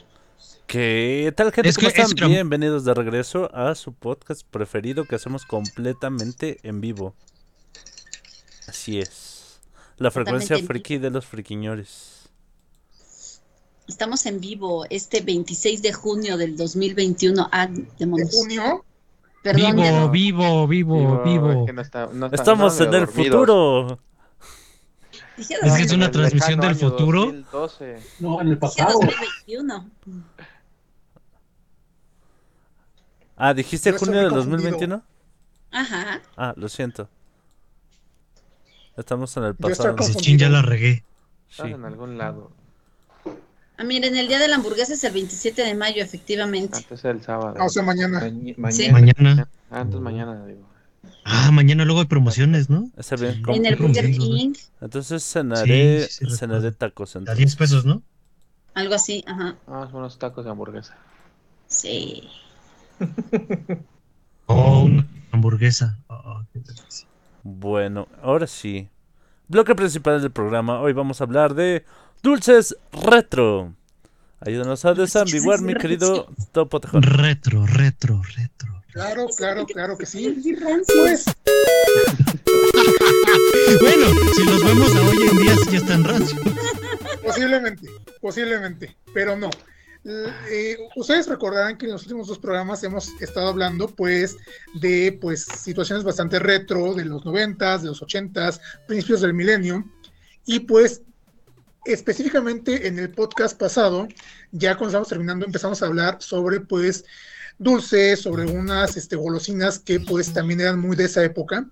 ¿Qué tal, gente? Es ¿Cómo que- es están? que- Bienvenidos de regreso a su podcast preferido que hacemos completamente en vivo. Así es. La frecuencia friki de los friquiñores. Estamos en vivo este 26 de junio del 2021. Ah, De junio, Perdón, Vivo, vivo, vivo, vivo. es que no está- no está- Estamos no, en el dormidos. futuro. Dije Es que es 2000, una transmisión del futuro. 2012. No, en el pasado. 2021. Ah, ¿dijiste junio del confundido. 2021? Ajá. Ah, lo siento. Estamos en el pasado. chin, ya la regué. Sí. en algún lado. Ah, miren, el día de la hamburguesa es el 27 de mayo, efectivamente. Antes el sábado. ah, o sea, mañana. Maña- Sí. mañana. Mañana. Antes mañana, digo. Ah, mañana luego hay promociones, ¿no? Bien. Sí. En el Qué Burger King, Entonces cenaré, Sí, sí, sí, cenaré tacos. A entonces. 10 pesos, ¿no? algo así, ajá. Ah, son unos tacos de hamburguesa. Sí. Oh, una hamburguesa. Oh, qué delicia. Bueno, ahora sí. Bloque principal del programa. Hoy vamos a hablar de dulces retro. Ayúdanos a desambiguar, mi querido Topo Tejón. Retro, retro, retro. Claro, claro, claro que sí. Qué rancio. Pues, Bueno, si los vemos a hoy en día, sí ya están rancios. posiblemente, posiblemente, pero no. Eh, ustedes recordarán que en los últimos dos programas hemos estado hablando, pues, de pues situaciones bastante retro de los noventas, de los ochentas, principios del milenio, y pues específicamente en el podcast pasado, ya cuando estamos terminando, empezamos a hablar sobre pues dulces, sobre unas este, golosinas que pues también eran muy de esa época.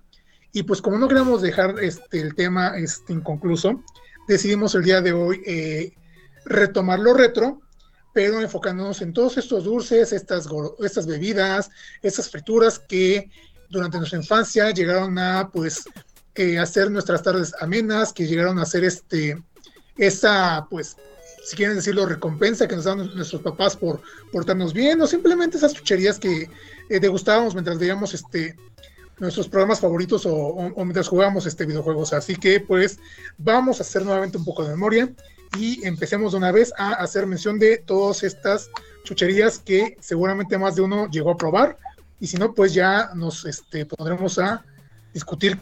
Y pues como no queríamos dejar este, el tema este, inconcluso, decidimos el día de hoy eh, retomar lo retro, pero enfocándonos en todos estos dulces, estas, estas bebidas, estas frituras que durante nuestra infancia llegaron a pues eh, hacer nuestras tardes amenas, que llegaron a hacer este esa pues si quieren decirlo recompensa que nos dan nuestros papás por portarnos bien o simplemente esas chucherías que eh, degustábamos mientras veíamos este nuestros programas favoritos o, mientras jugábamos este videojuegos. Así que pues vamos a hacer nuevamente un poco de memoria y empecemos de una vez a hacer mención de todas estas chucherías que seguramente más de uno llegó a probar y si no pues ya nos este, pondremos a discutir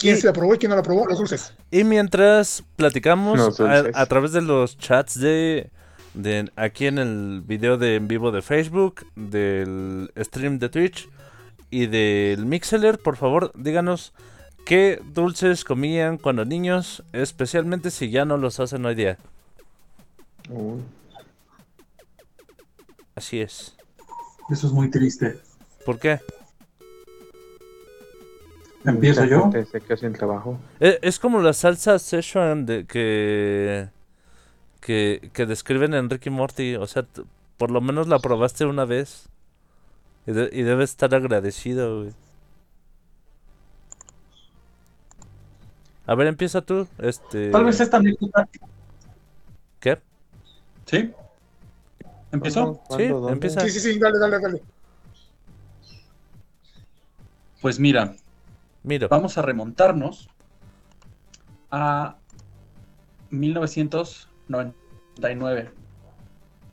quién Y- se la probó y quién no la probó, los dulces. Y mientras platicamos a, través de los chats de, de aquí en el video de en vivo de Facebook, del stream de Twitch y del Mixeler, por favor, díganos qué dulces comían cuando niños, especialmente si ya no los hacen hoy día. Uy. Así es. Eso es muy triste. ¿Por qué? ¿Empiezo yo? Se quedó sin trabajo. Eh, Es como la salsa Szechuan de que, que que describen en Ricky Morty, o sea, t- por lo menos la probaste una vez y, de- y debes estar agradecido. güey. A ver, empieza tú, este. Tal vez esta anécdota. ¿Qué? ¿Sí? ¿Empezó? Sí, ¿Dónde? empieza. Sí, sí, sí, dale, dale, dale. Pues mira, Vamos a remontarnos a 1999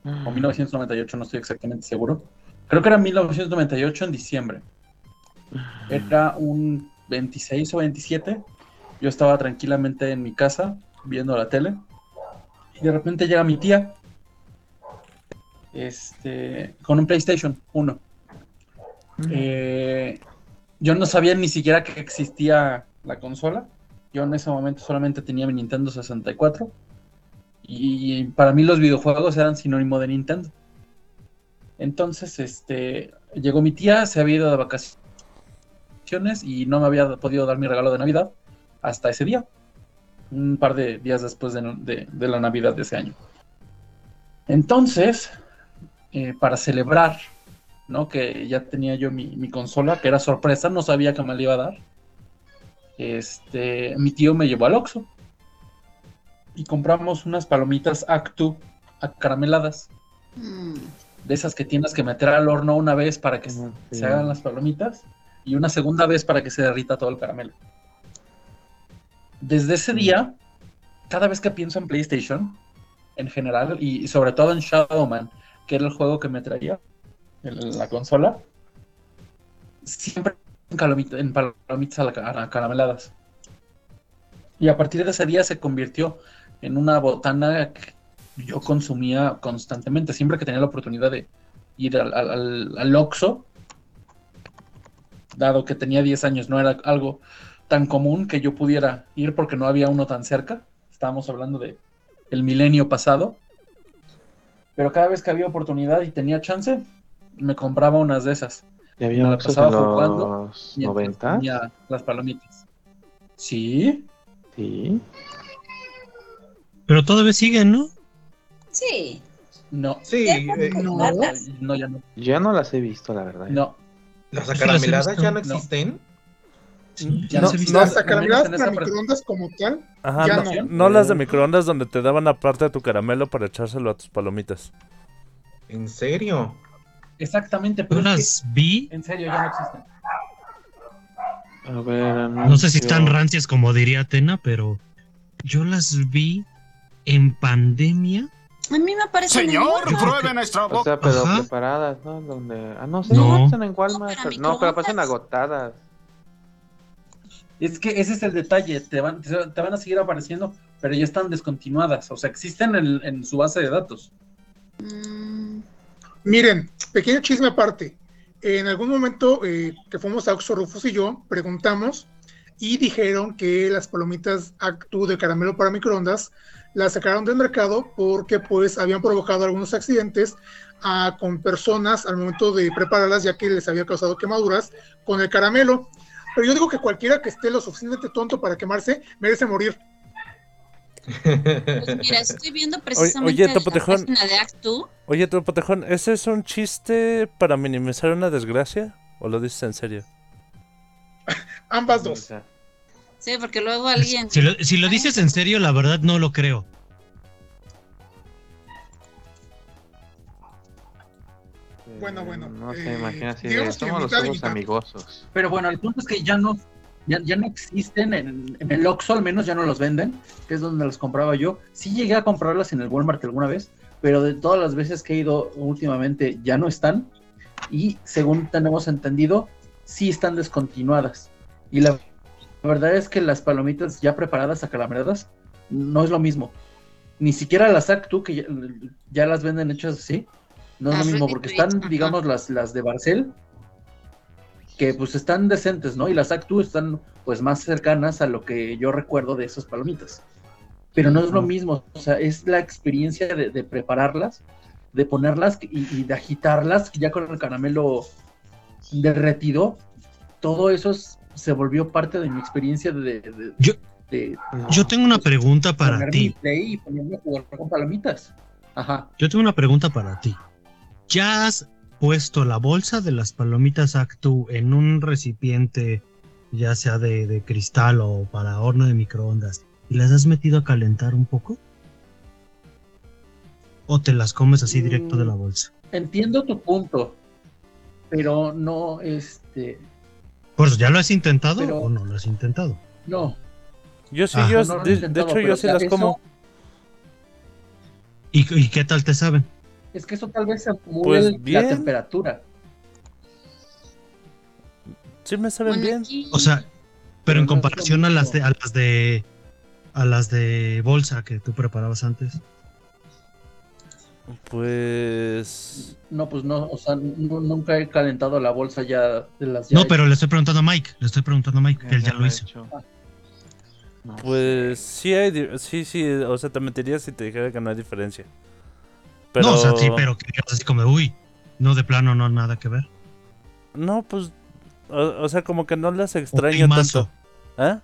o 1998, no estoy exactamente seguro. Creo que era 1998 en diciembre. Era un 26 o 27. Yo estaba tranquilamente en mi casa viendo la tele y de repente llega mi tía este, con un PlayStation 1. Eh, yo no sabía ni siquiera que existía la consola. Yo en ese momento solamente tenía mi Nintendo 64. Y para mí los videojuegos eran sinónimo de Nintendo. Entonces, este, llegó mi tía, se había ido de vacaciones y no me había podido dar mi regalo de Navidad hasta ese día. Un par de días después de, la Navidad de ese año. Entonces, eh, para celebrar ¿no? Que ya tenía yo mi, mi consola, que era sorpresa, no sabía que me la iba a dar. Este, mi tío me llevó al Oxxo y compramos unas palomitas Actu acarameladas, Mm, de esas que tienes que meter al horno una vez para que se sí. hagan las palomitas y una segunda vez para que se derrita todo el caramelo. Desde ese día, cada vez que pienso en PlayStation, en general y, y sobre todo en Shadowman, que era el juego que me traía en la consola, siempre en, palomitas a la a carameladas. Y a partir de ese día se convirtió en una botana que yo consumía constantemente, siempre que tenía la oportunidad de ir al, al, al- al Oxxo, dado que tenía 10 años, no era algo tan común que yo pudiera ir porque no había uno tan cerca. Estábamos hablando de el milenio pasado. Pero cada vez que había oportunidad y tenía chance, me compraba unas de esas. ¿Y Me había la Oxxos pasaba jugando los mientras 90? tenía las palomitas. Sí, Sí. Pero todavía siguen, ¿no? Sí. no, Sí, eh, No. no, ya no. Ya no las he visto, la verdad. No, las acarameladas ya no No. existen. ya no no. Las acarameladas pre- microondas como tal, Ajá, Ya no, no. no las de microondas donde te daban aparte de tu caramelo para echárselo a tus palomitas. ¿En serio? Exactamente, Yo pero es las vi, en serio ya no existen. A ver, no sé si anuncio. están rancias como diría Atena, pero yo las vi en pandemia. A mí me parece Señor, pruebe nuestra O boca. sea, pero Ajá. preparadas, ¿no? Donde... Ah, no sé, No. no. están en Walmart. No, para pero- No, pero pasan agotadas. Es que ese es el detalle, te van, te, te van a seguir apareciendo, pero ya están descontinuadas, o sea, existen en, en su base de datos. Mm, Miren, pequeño chisme aparte. En algún momento eh, que fuimos a Oxxo Rufus y yo, preguntamos y dijeron que las palomitas Actu de caramelo para microondas las sacaron del mercado porque pues habían provocado algunos accidentes ah, con personas al momento de prepararlas ya que les había causado quemaduras con el caramelo. Pero yo digo que cualquiera que esté lo suficientemente tonto para quemarse merece morir. Pues mira, estoy viendo precisamente oye, la Topotejón. página de Actu. Oye, tu potejón, ¿ese es un chiste para minimizar una desgracia? ¿O lo dices en serio? Ambas dos. Sí, porque luego alguien. Si lo, si lo dices en serio, la verdad no lo creo. Bueno, bueno, No eh, sé, imagina que somos los ojos amigosos. Pero bueno, el punto es que ya no, ya, ya no existen en, en el Oxxo, al menos ya no los venden, que es donde las compraba yo. Sí llegué a comprarlas en el Walmart alguna vez, pero de todas las veces que he ido últimamente ya no están. Y según tenemos entendido, sí están descontinuadas. Y la verdad es que las palomitas ya preparadas, acarameladas, no es lo mismo. Ni siquiera las Actu, que ya, ya las venden hechas así, no es lo mismo, porque están, digamos, las, las de Barcel, que pues están decentes, ¿no? Y las Actu están pues más cercanas a lo que yo recuerdo de esas palomitas. Pero no es lo mismo, o sea, es la experiencia de, de prepararlas, de ponerlas y, y de agitarlas ya con el caramelo derretido. Todo eso es- se volvió parte de mi experiencia de, de- Yo- de Yo tengo una pregunta para ti. y ponerme a jugar con palomitas. Ajá. Yo tengo una pregunta para ti. ¿Ya has puesto la bolsa de las palomitas Actu en un recipiente, ya sea de, de cristal o para horno de microondas, y las has metido a calentar un poco? ¿O te las comes así directo de la bolsa? Entiendo tu punto, pero no, este, Por eso, ¿ya lo has intentado Pero- o no lo has intentado? no. Yo sí, Ah. yo, No, de, de hecho yo sí las eso- como. ¿Y, y qué tal te saben? Es que eso tal vez se acumule Pues la temperatura. Sí me saben Bueno, bien. aquí- O sea, pero en comparación a las de, a las de a las de bolsa que tú preparabas antes. Pues. No, pues no, o sea, nu- nunca he calentado la bolsa ya de las No, ya pero le estoy preguntando a Mike, le estoy preguntando a Mike, que él ya lo he hizo. No Pues sí hay. Sí, sí. O sea, te mentiría si te dijera que no hay diferencia. Pero... No, o sea, sí, pero que digas así como, uy, no, de plano no, nada que ver. No, pues. O, o sea, como que no las O hay extraño mazo, tanto. ¿Eh?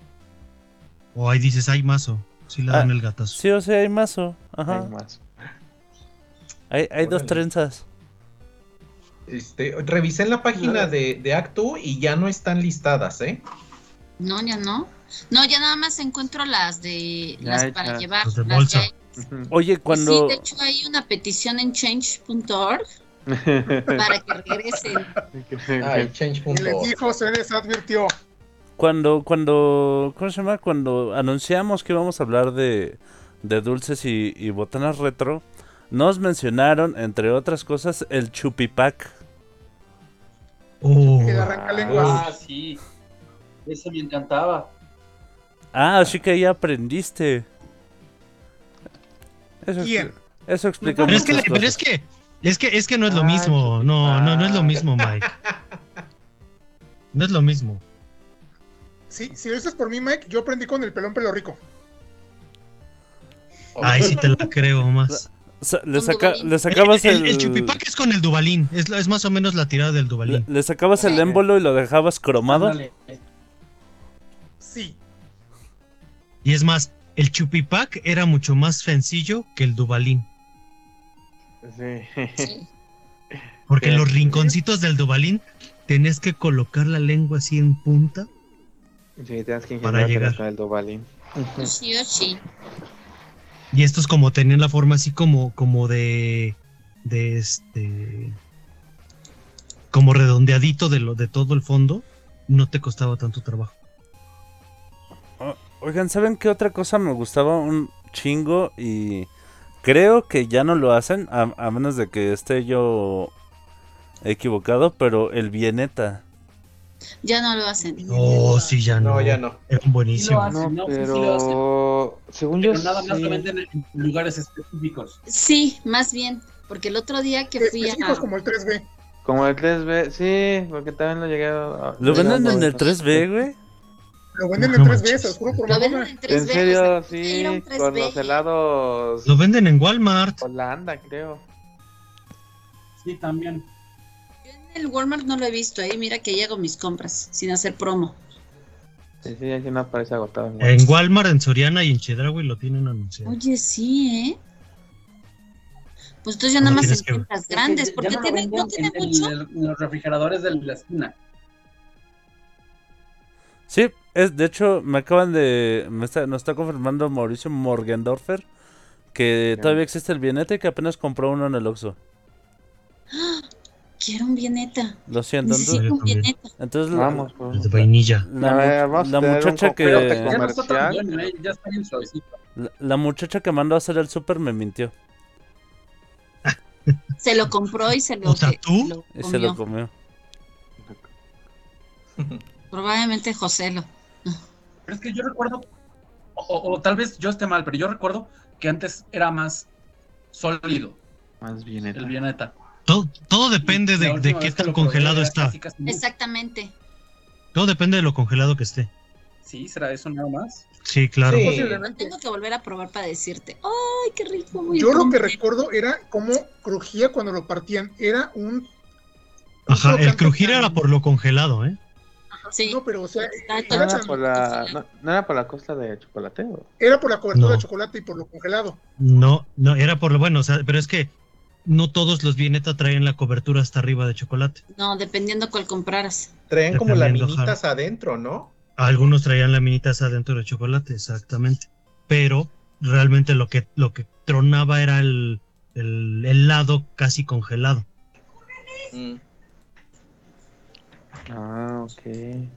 o ahí dices, hay mazo, sí le dan Ah, el gatazo. Sí, o sea, hay mazo. Ajá. Hay más. Hay, hay dos trenzas. Este, revisé en la página de, de Actu y ya no están listadas, ¿eh? No, ya no. No, ya nada más encuentro las de Ya las para llevar. Las de las bolsa. ya- Ujú. Oye, cuando. Sí, de hecho hay una petición en change.org para que regresen. Ay, change.org. les dijo, se les advirtió. Cuando, cuando, ¿cómo se llama? Cuando anunciamos que íbamos a hablar de, de dulces y, y botanas retro, nos mencionaron, entre otras cosas, el chupipac. Oh, El arrancalenguas. Ah, sí. Ese me encantaba. Ah, así que ya aprendiste. Eso, ¿Quién? eso explica pero es que, muchas pero es cosas. que, es que, es que no es lo Ah, mismo. No, no, no es lo mismo, Mike. No es lo mismo. Sí, si lo dices por mí, Mike, yo aprendí con el pelón pelo rico. Ay, sí te la creo más. Le, saca- le sacabas el, el, el chupipac es con el Dubalín. Es, más o menos la tirada del le, Dubalín. le sacabas el émbolo y lo dejabas cromado. Sí. Y es más, el chupipac era mucho más sencillo que el Dubalín. Sí. Sí. Porque en Sí. los rinconcitos del Dubalín tenés que colocar la lengua así en punta. Sí, tienes que Para llegar. Dobalín. Yoshi, Yoshi. Y estos como tenían la forma así como, como de. de este. como redondeadito de lo de todo el fondo. No te costaba tanto trabajo. Oigan, ¿saben qué otra cosa me gustaba un chingo? Y creo que ya no lo hacen, a, a menos de que esté yo equivocado, pero el Vieneta. Ya no lo hacen. Oh, sí, ya no. No, ya no. Eran Sí lo buenísimos. hacen, No, no, sí, sí lo hacen. pero según yo Pero nada más sí. lo venden en lugares específicos. Sí, más bien. Porque el otro día que fui a. Específicos como el 3B. Como el 3B, sí, porque también lo llegué a... ¿Lo venden en el notar. 3B, güey? Lo venden No en 3B, manches. se los juro por Lo venden en 3B. En serio, sí, con 3B. los helados Lo venden en Walmart. Holanda, creo. Sí, también. Yo en el Walmart no lo he visto, ¿eh? Mira que llego mis compras sin hacer promo. Sí, sí, así no aparece agotado. en En Walmart, en Soriana y en Chedraui lo tienen anunciado. Oye, sí, ¿eh? Pues entonces ya No nada más en que- tiendas grandes, Es que porque ya no lo tiene, venden no tiene en, mucho. el- en los refrigeradores de la esquina. Sí, es, de hecho, me acaban de. Me está, nos está confirmando Mauricio Morgendorfer que todavía existe el Vieneta y que apenas compró uno en el Oxxo. Quiero un vieneta. Lo siento, entonces, un entonces la- Vamos, pues. De vainilla. la, vamos muchacha que Pero Corte ya no está tan comercial. bueno, ¿eh? ya está bien suavecito. la, la muchacha que mandó a hacer el súper me mintió Se lo compró y se lo, O sea, se- ¿tú? lo y se lo comió. comió. Probablemente José lo. Pero es que yo recuerdo, o, o- tal vez yo esté mal, pero yo recuerdo que antes era más sólido Más bien, el Vieneta. Todo, todo depende de, qué tan congelado está. casi, casi muy- Exactamente. Todo depende de lo congelado que esté. Sí, será eso nada más. Sí, claro. Sí. Tengo que volver a probar para decirte. ¡Ay, qué rico! muy Yo lo que contenta". recuerdo era cómo crujía cuando lo partían. Era un. Ajá, el crujir era por lo congelado, ¿eh? Sí. No, pero o sea, era, No era por la, no, no era por la costa de chocolate. ¿o? era por la cobertura No. de chocolate y por lo congelado. No, no, era por lo bueno, o sea, pero es que no todos los Vieneta traen la cobertura hasta arriba de chocolate. No, dependiendo cuál compraras. Traen como laminitas adentro, ¿no? Algunos traían laminitas adentro de chocolate, exactamente. Pero realmente lo que, lo que tronaba era el, el helado casi congelado. Mm. Ah, ok.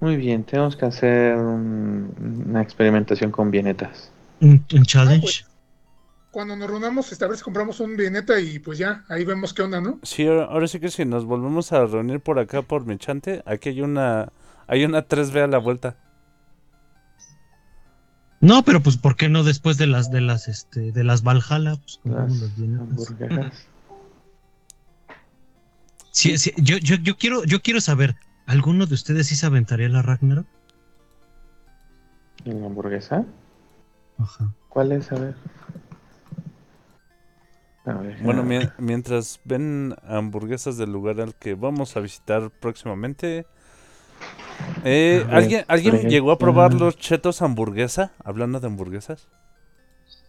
Muy bien, tenemos que hacer un- una experimentación con vienetas. Un, un challenge. Cuando nos reunamos, a ver si compramos un vieneta y pues ya, ahí vemos qué onda, ¿no? Sí, ahora, ahora sí que si nos volvemos a reunir por acá por mi chante, aquí hay una hay una 3B a la vuelta. No, pero pues ¿por qué no después de las de las este de las Valhalla? Pues compramos Las los Vienetas. hamburguesas. Sí, sí, yo, yo, yo quiero, yo quiero saber, ¿alguno de ustedes sí se aventaría la Ragnarok? ¿Y la hamburguesa? Ajá. ¿Cuál es? A ver. A ver, Bueno, mien- mientras ven hamburguesas del lugar al que vamos a visitar próximamente. Eh, ¿Alguien, ¿alguien llegó a probar los chetos hamburguesa? Hablando de hamburguesas.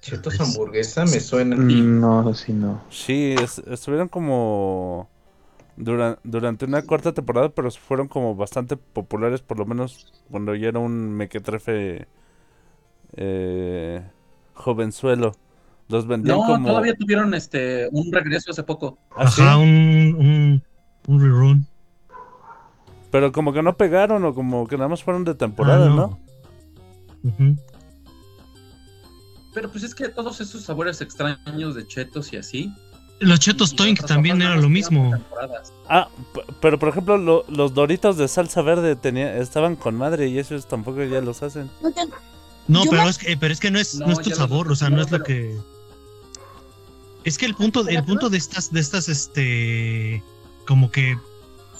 Chetos hamburguesa me suena. No, sí, no. Sí, es- estuvieron como dura- durante una cuarta temporada, pero fueron como bastante populares, por lo menos cuando yo era un mequetrefe eh, jovenzuelo. Los vendían No, como... todavía tuvieron este un regreso hace poco. ¿Ah, sí? Ajá, un, un, un rerun. Pero como que no pegaron o como que nada más fueron de temporada, Ah, ¿no? Pero pues es que todos esos sabores extraños de chetos y así. Los chetos Toink también era lo mismo. Ah, pero por ejemplo, lo- los doritos de salsa verde tenía, estaban con madre y esos tampoco ya los hacen. No, pero me- es, que, pero es que no es, no, No, es tu lo sabor, o sea, no es lo que. Es que el punto, el punto de estas, de estas, este, como que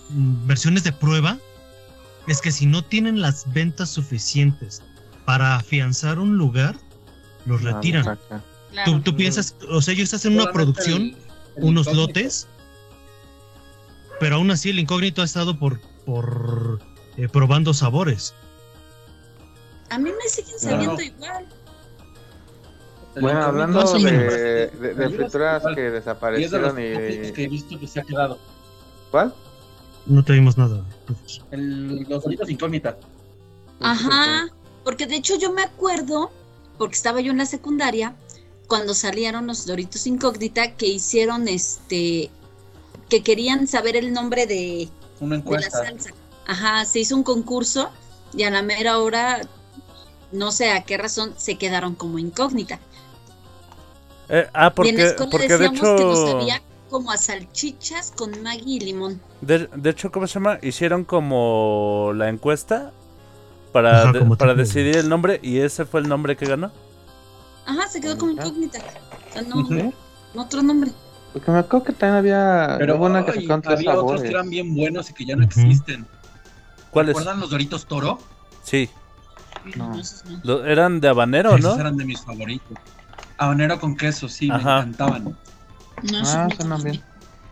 mm, versiones de prueba, es que si no tienen las ventas suficientes para afianzar un lugar, los retiran. claro. Tú, tú piensas, o sea, ellos hacen una producción, el unos incógnito. lotes, pero aún así el incógnito ha estado por, por eh, probando sabores. A mí me siguen sabiendo no. igual. Bueno, hablando de, de, de frituras que Y es desaparecieron pocos que he y... visto que se ha quedado. ¿Cuál? No te vimos nada. El, los doritos incógnita. Ajá, porque de hecho yo me acuerdo, porque estaba yo en la secundaria, cuando salieron los Doritos Incógnita, que hicieron este, que querían saber el nombre de, Una de la encuesta. salsa. Ajá, se hizo un concurso y a la mera hora, no sé a qué razón, se quedaron como incógnita. Eh, ah, y en la porque, escuela porque de decíamos que nos hecho, sabía como a salchichas con Maggi y limón. de, de hecho, ¿cómo se llama? Hicieron como la encuesta para, Ajá, de- como para decidir el nombre y ese fue el nombre que ganó. Ajá, se quedó como incógnita. O sea, no, no otro nombre. Porque me acuerdo que también había... Pero hubo una que tres había otros sabores. que eran bien buenos y que ya no Ujú. existen. ¿Cuáles? ¿Recuerdan los Doritos Toro? Sí, No. No, eran de habanero, Esos ¿no? eran de mis favoritos. Habanero con queso, sí, Ajá. me encantaban. No, Ah, comí. bien.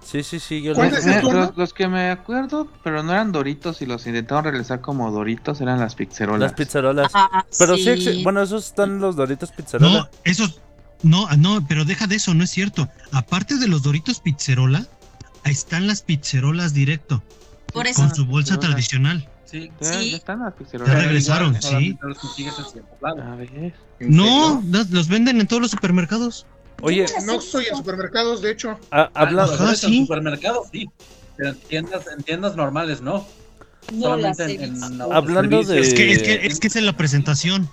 Sí, sí, sí, yo ¿Cuál los- tú, Ana? los, los que me acuerdo, pero no eran Doritos y los intentaron realizar como Doritos, eran las pizzerolas. las pizzerolas. Ah, Pero sí, bueno, esos están los doritos No, pizzerola. esos. No, no, pero deja de eso, no es cierto. Aparte de los Doritos Pizzerola, ahí están las pizzerolas directo, Por eso. con su bolsa Pizzerola. tradicional. Sí. Ya, Sí. ya están las Ya pizzerolas. Regresaron, sí. solamente los consigues en cierto lado. A ver. ¿En No, los venden en todos los supermercados. Oye, No estoy en supermercados, de hecho. a- habla- Ah, ves en sí. supermercados, sí. Pero en tiendas, en tiendas normales, no. No las en, en. Hablando de- Es que, es que, es que es la presentación.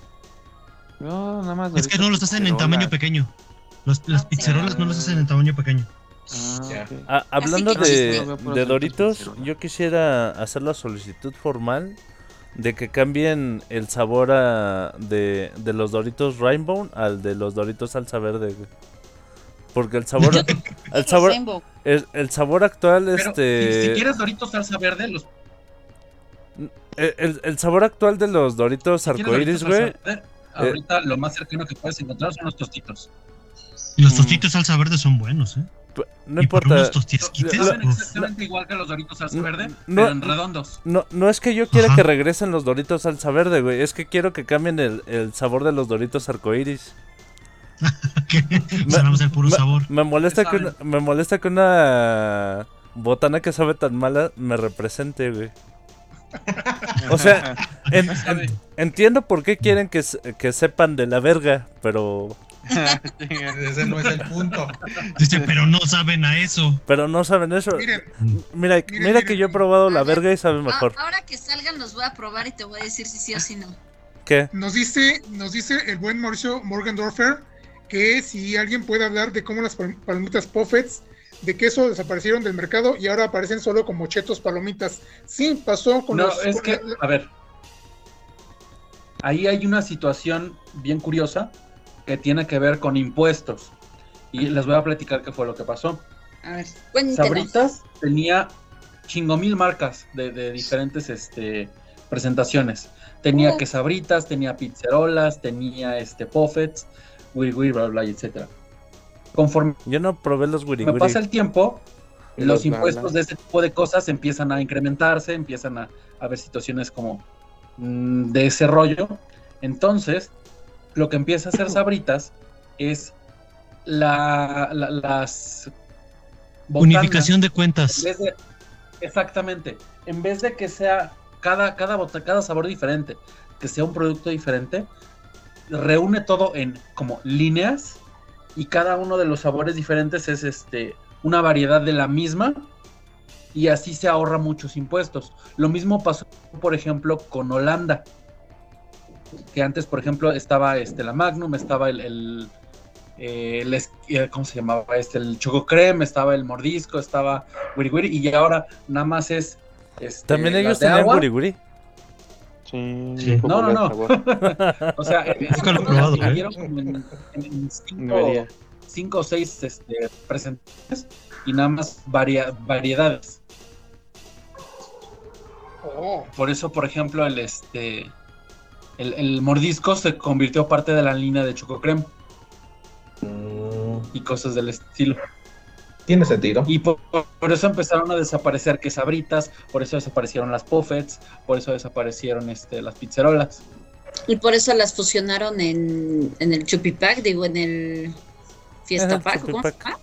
No, nada más Es que no los hacen en tamaño pequeño. Los- las Ah, pizzerolas no los hacen en tamaño pequeño. Ah, Ya. ok. a- hablando de, de doritos, yo quisiera hacer la solicitud formal de que cambien el sabor a- de, de los doritos Rainbow al de los doritos salsa verde. Porque el sabor, el sabor, el, el sabor actual, Pero este, si, si quieres Doritos salsa verde, los el, el- el sabor actual de los doritos si arcoíris, güey, verde, ahorita lo más cercano que puedes encontrar son los tostitos. Los Mm. tostitos salsa verde son buenos, ¿eh? no importa. exactamente igual que los Doritos salsa No, verde, no- pero en redondos. No, no es que yo quiera Ajá. que regresen los doritos salsa verde, güey. Es que quiero que cambien el, el sabor de los doritos arcoíris. Que Usamos el puro me- sabor. Me molesta, ¿Qué que una, me molesta que una botana que sabe tan mala me represente, güey. O sea, en- en- Sabe. entiendo por qué quieren que, que sepan de la verga, pero, Ese no es el punto. Dice, pero no saben a eso. pero no saben eso. Miren, Mira, miren, mira que miren. yo he probado la verga y sabe mejor. ahora que salgan los voy a probar y te voy a decir si sí o si no. ¿Qué? nos dice, nos dice el buen Mauricio Morgendorfer que si alguien puede hablar de cómo las pal- palomitas Puffets de queso desaparecieron del mercado y ahora aparecen solo como chetos palomitas. Sí, pasó con No, los... es que, a ver. Ahí hay una situación bien curiosa que tiene que ver con impuestos. Y les voy a platicar qué fue lo que pasó. A ver, cuéntenos. Sabritas tenía chingo mil marcas de, de diferentes este, presentaciones. Tenía Oh. que Sabritas, tenía pizzerolas, tenía este Puffets, wiri wiri, bla bla, etcétera. Conforme Yo no probé los wiri me wiri. pasa el tiempo, los los impuestos de este tipo de cosas empiezan a incrementarse, empiezan a a haber situaciones como mm, de ese rollo. Entonces, lo que empieza a hacer Sabritas es la, la- las botanas, Unificación de en cuentas. vez de- exactamente, en vez de que sea cada, cada, cada sabor diferente, que sea un producto diferente, reúne todo en como líneas y cada uno de los sabores diferentes es este una variedad de la misma y así se ahorra muchos impuestos. Lo mismo pasó, por ejemplo, con Holanda. que antes, por ejemplo, estaba este, la Magnum, estaba el, el, eh, el eh, ¿cómo se llamaba? Este, el Choco Creme, estaba el Mordisco, estaba Wiri Wiri, y ahora nada más es... Este, También ellos tenían guri. Sí, Sí. No, no, no. O sea, Nunca lo he probado, dividieron como en, cinco o seis este, presentaciones y nada más varia- variedades. Oh, Por eso, por ejemplo, el este el, el mordisco se convirtió parte de la línea de Choco Creme Mm, y cosas del estilo. Tiene sentido. Y por, por eso empezaron a desaparecer que sabritas, por eso desaparecieron las puffets, por eso desaparecieron este, las pizzerolas. Y por eso las fusionaron en, en el Chupipack, digo, en el Fiesta Ajá, Pack, ¿cómo se Chupipac. llama?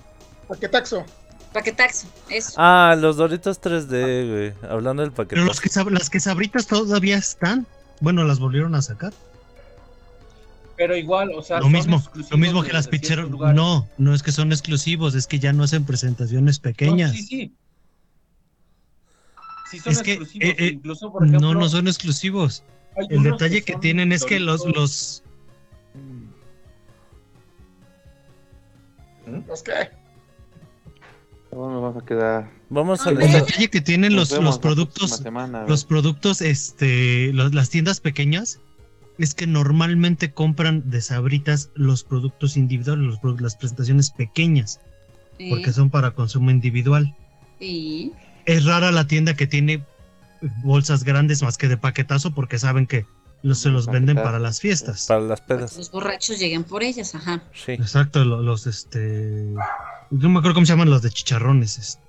paquetaxo. Paquetaxo, eso. Ah, los Doritos 3D, güey. Hablando del paquete. Pero los que sab- las que sabritas todavía están. Bueno, las volvieron a sacar. Pero igual, o sea, lo mismo, lo mismo que las lugares. No, no es que son exclusivos, es que ya no hacen presentaciones No, pequeñas. sí, sí. Sí son Es que, exclusivos, eh, eh, incluso por ejemplo, no, no son exclusivos. El detalle que tienen es que los, los ¿Los qué? Vamos a quedar. Vamos a el detalle que tienen los, los productos, semana, los productos, este, los- las tiendas pequeñas, es que normalmente compran de sabritas los productos individuales, los las presentaciones pequeñas, Sí, porque son para consumo individual. sí. Es rara la tienda que tiene bolsas grandes más que de paquetazo porque saben que los, se los venden para las fiestas. Para las Para que pedas. los borrachos lleguen por ellas, ajá. Sí. Exacto, lo- los, este, no me acuerdo cómo se llaman los de chicharrones, este.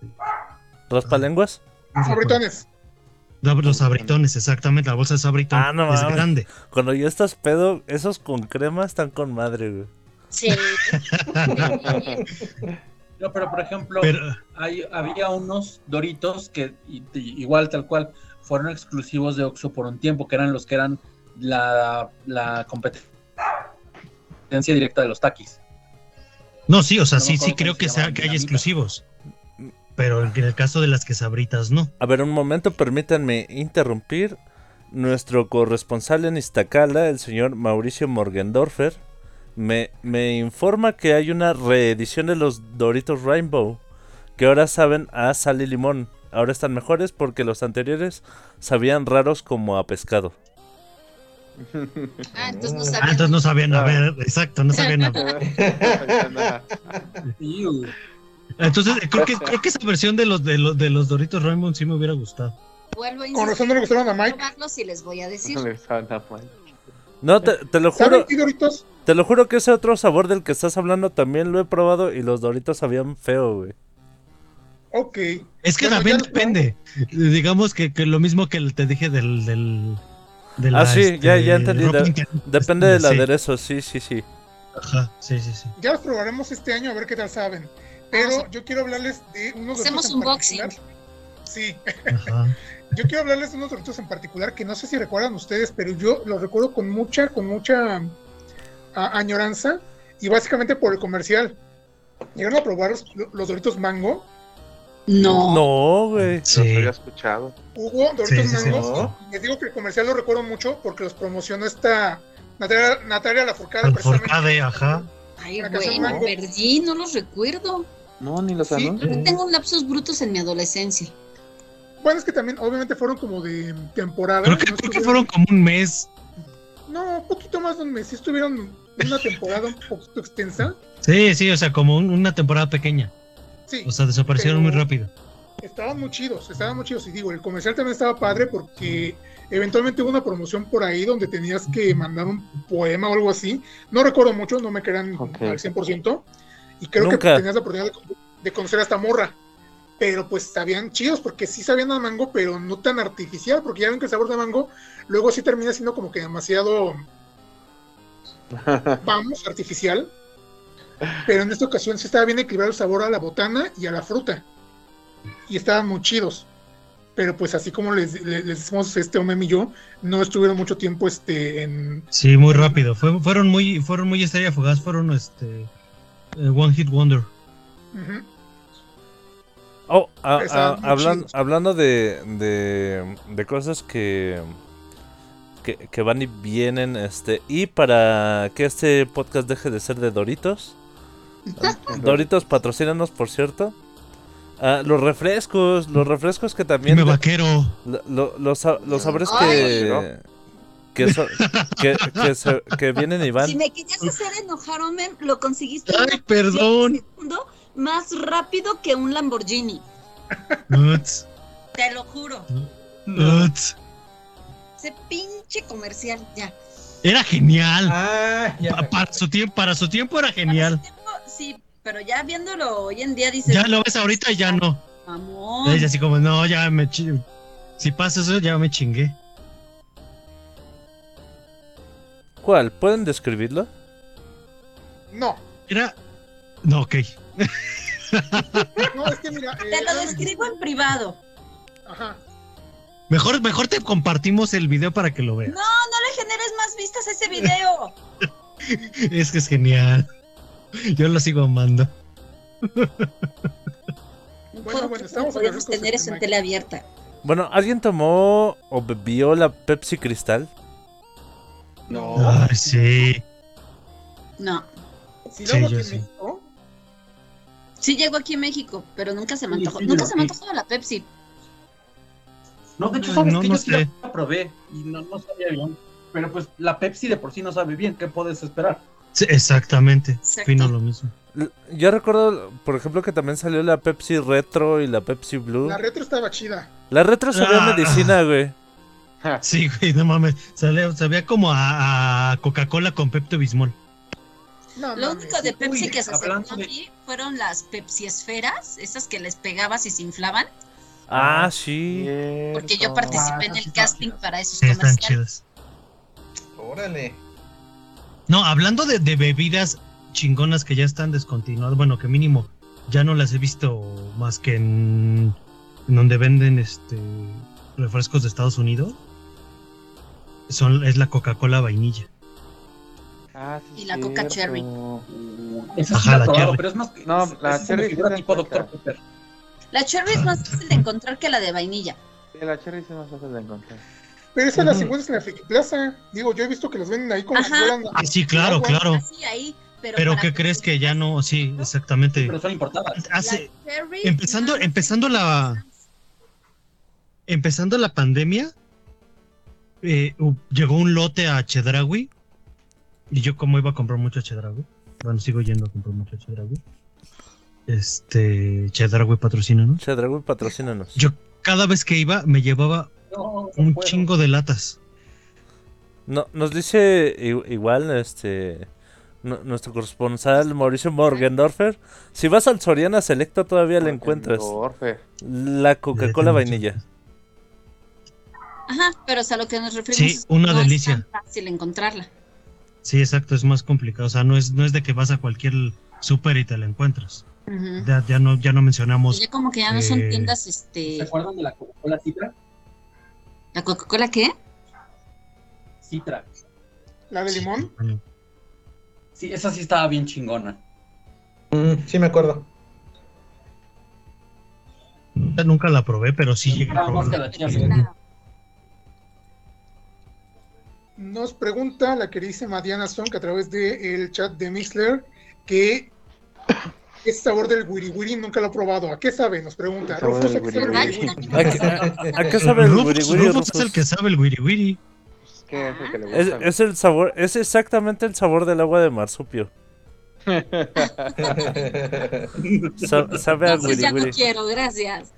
No recuerdo. Sabritones. Los sabritones, exactamente, la bolsa de sabritón Ah, no es grande. Cuando ya estás pedo, esos con crema están con madre, güey. Sí. No, pero por ejemplo, Pero, hay, había unos Doritos que igual tal cual fueron exclusivos de Oxxo por un tiempo, que eran los que eran la, la competencia directa de los taquis. no, sí, o sea, No sí, sí creo que, sea, que hay exclusivos. Pero en el caso de las que sabritas, no. A ver, un momento, permítanme interrumpir. Nuestro corresponsal en Iztacala, el señor Mauricio Morgendorfer, me, me informa que hay una reedición de los Doritos Rainbow, que ahora saben a sal y limón. Ahora están mejores porque los anteriores sabían raros como a pescado. Ah, entonces no Ah, sabían. entonces no sabían, a Ah. ver, exacto, no sabían nada. Iu. Entonces, creo que, creo que esa versión de los, de los, de los Doritos Rainbow sí me hubiera gustado. Vuelvo a Con razón no le gustaron a Mike. probarlos y les voy a decir. No, te, te lo ¿Saben juro, qué Doritos? te lo juro que ese otro sabor del que estás hablando también lo he probado y los Doritos sabían feo, güey. Ok. Es que Bueno, también ya- depende. Digamos que, que lo mismo que te dije del. del de Ah, sí, ya- ya entendí, de- interior. Depende del Sí, aderezo, sí, sí, sí. Ajá, sí, sí, sí. Ya los probaremos este año a ver qué tal saben. Pero yo quiero hablarles de unos Hacemos Doritos en unboxing. particular. Sí, Ajá. yo quiero hablarles de unos Doritos en particular que no sé si recuerdan ustedes, pero yo los recuerdo con mucha, con mucha a- añoranza y básicamente por el comercial. Llegaron a probar los, los Doritos Mango. No. No, güey. Los Sí. había escuchado. Hubo Doritos Sí. Les digo que el comercial lo recuerdo mucho porque los promocionó esta Natalia, Natalia Lafourcade precisamente. Forcade, ajá. Ay, mango. perdí, no los recuerdo. No, ni los Sí. que tengo lapsos brutos en mi adolescencia. Bueno, es que también obviamente fueron como de temporada. Creo que, no creo que fueron como un mes. No, un poquito más de un mes. Sí estuvieron una temporada un poquito extensa. Sí, sí, o sea, como un- una temporada pequeña. Sí, O sea, desaparecieron muy rápido. estaban muy chidos, estaban muy chidos. Y digo, el comercial también estaba padre porque eventualmente hubo una promoción por ahí donde tenías que mandar un poema o algo así. No recuerdo mucho, no me crean Ok. al 100%. Y creo Nunca. que tenías la oportunidad de, de conocer a esta morra. Pero pues sabían chidos porque sí sabían a mango, pero no tan artificial. Porque ya ven que el sabor de mango luego sí termina siendo como que demasiado vamos, artificial. Pero en esta ocasión sí estaba bien equilibrado el sabor a la botana y a la fruta. Y estaban muy chidos. Pero pues así como les, les, les decimos este Omem y yo, no estuvieron mucho tiempo este en... Sí, muy rápido. Fue- fueron muy, fueron muy estrella fugaz, fueron este One Hit Wonder. Oh, a- hablan- hablando de, de, de cosas que, que, que van y vienen. Este, y para que este podcast deje de ser de Doritos. Doritos, patrocínanos, por cierto. Ah, los refrescos, los refrescos que también. Dime vaquero. lo- lo- los, los sabores Ay. que. Que, so- que, que, se- que vienen y van. Si me querías hacer enojar, Omen, lo conseguiste Ay, perdón. segundo más rápido que un Lamborghini. Uts, Te lo juro. uts. Ese pinche comercial, ya. Era genial. Ah, ya. Pa- para, su tiempo, para su tiempo era genial. Para su tiempo, Sí, pero ya viéndolo hoy en día dices. Ya lo ves ahorita y ya no. Mamón. Ella así como, no, ya me Si pasa eso, ya me chingué. ¿Cuál? ¿Pueden describirlo? No, Era. No, ok. no, es que mira. Te eh, lo describo en privado. Ajá. Mejor, mejor te compartimos el video para que lo No, veas. no le generes más vistas a ese video. Es que es genial. Yo lo sigo amando. No Bueno, bueno, estamos de tener eso en abierta. Bueno, ¿alguien tomó o bebió la Pepsi Cristal? No. Ay, sí. No. Sí, luego yo sí. México, Sí llegó aquí a México, pero nunca se me Sí, antojó. sí, nunca se me sí. antojó la Pepsi. No, de hecho, ¿sabes no, que no Yo sí sé. la probé y no, no sabía bien. Pero pues la Pepsi de por sí no sabe bien. ¿Qué puedes esperar? Sí, exactamente. Fino lo mismo. Yo recuerdo, por ejemplo, que también salió la Pepsi Retro y la Pepsi Blue. la retro estaba chida. La Retro sabía Ah. medicina, güey. Sí, güey, no mames. Sabía, sabía como a, a Coca-Cola con Pepto Bismol. No, Lo mames. único de Pepsi Uy, que se acercó hablando de- aquí fueron las Pepsi esferas, esas que les pegabas y se inflaban, Ah, sí. porque yo participé en Ah, el casting para esos están comerciales. chidas. Órale. No, hablando de, de bebidas chingonas que ya están descontinuadas, bueno, que mínimo ya no las he visto más que en, en donde venden este refrescos de Estados Unidos. Son, es la Coca-Cola vainilla. Ah, sí, Y la Coca. Cherry. Esa Ajá, sí la la probado, cherry. pero es más que. No, es- la esa cherry figura tipo. Dr. Pepper. La cherry es más fácil de encontrar que la de vainilla. Sí, la cherry es más fácil de encontrar. Pero esa la Ujú. encuentras en la Friki Plaza. Digo, yo he visto que los venden ahí como si fueran. Ah, sí, claro, agua. claro. Así ahí, pero. Pero ¿qué crees que ya no? Sí, Sí, exactamente. pero son importadas. Hace, La empezando- empezando es- la- empezando la pandemia, eh, llegó un lote a Chedraui. Y yo, como iba a comprar mucho Chedraui, bueno, sigo yendo a comprar mucho. Este, Chedraui patrocina, ¿no? Chedraui, patrocínanos. Yo cada vez que iba me llevaba No, no un puedo. chingo de latas. No, nos dice igual este nu- nuestro corresponsal Mauricio Morgendorfer. Si vas al Soriana Selecta todavía la encuentras. La Coca-Cola vainilla. Ajá, pero es a lo que nos referimos. Sí, una no delicia. Es tan fácil encontrarla. Sí, exacto, es más complicado. O sea, no es, no es de que vas a cualquier súper y te la encuentras. Ya, ya no, ya no mencionamos. Ya como que ya no son eh, tiendas, ¿Se este. acuerdan de la Coca-Cola Citra? ¿La Coca-Cola qué? Citra. La de limón. Sí, esa sí estaba bien chingona. Mm, sí, me acuerdo. Nunca la probé, pero sí llegué a probarla. Nos pregunta la queridísima Diana Son que a través del chat de Mixler que ese sabor del wiri wiri nunca lo he probado. ¿A qué sabe? Nos pregunta. Rufus, ¿a qué sabe el wiri una wiri? que no ¿A qué, sabe. a- a qué sabe el Rufus, wiri wiri, Rufus es el que sabe el wiri wiri. Es que es el que le Es, gusta. es el sabor, es exactamente el sabor del agua de marsupio. Sa- sabe a wiri ya no wiri. quiero, gracias.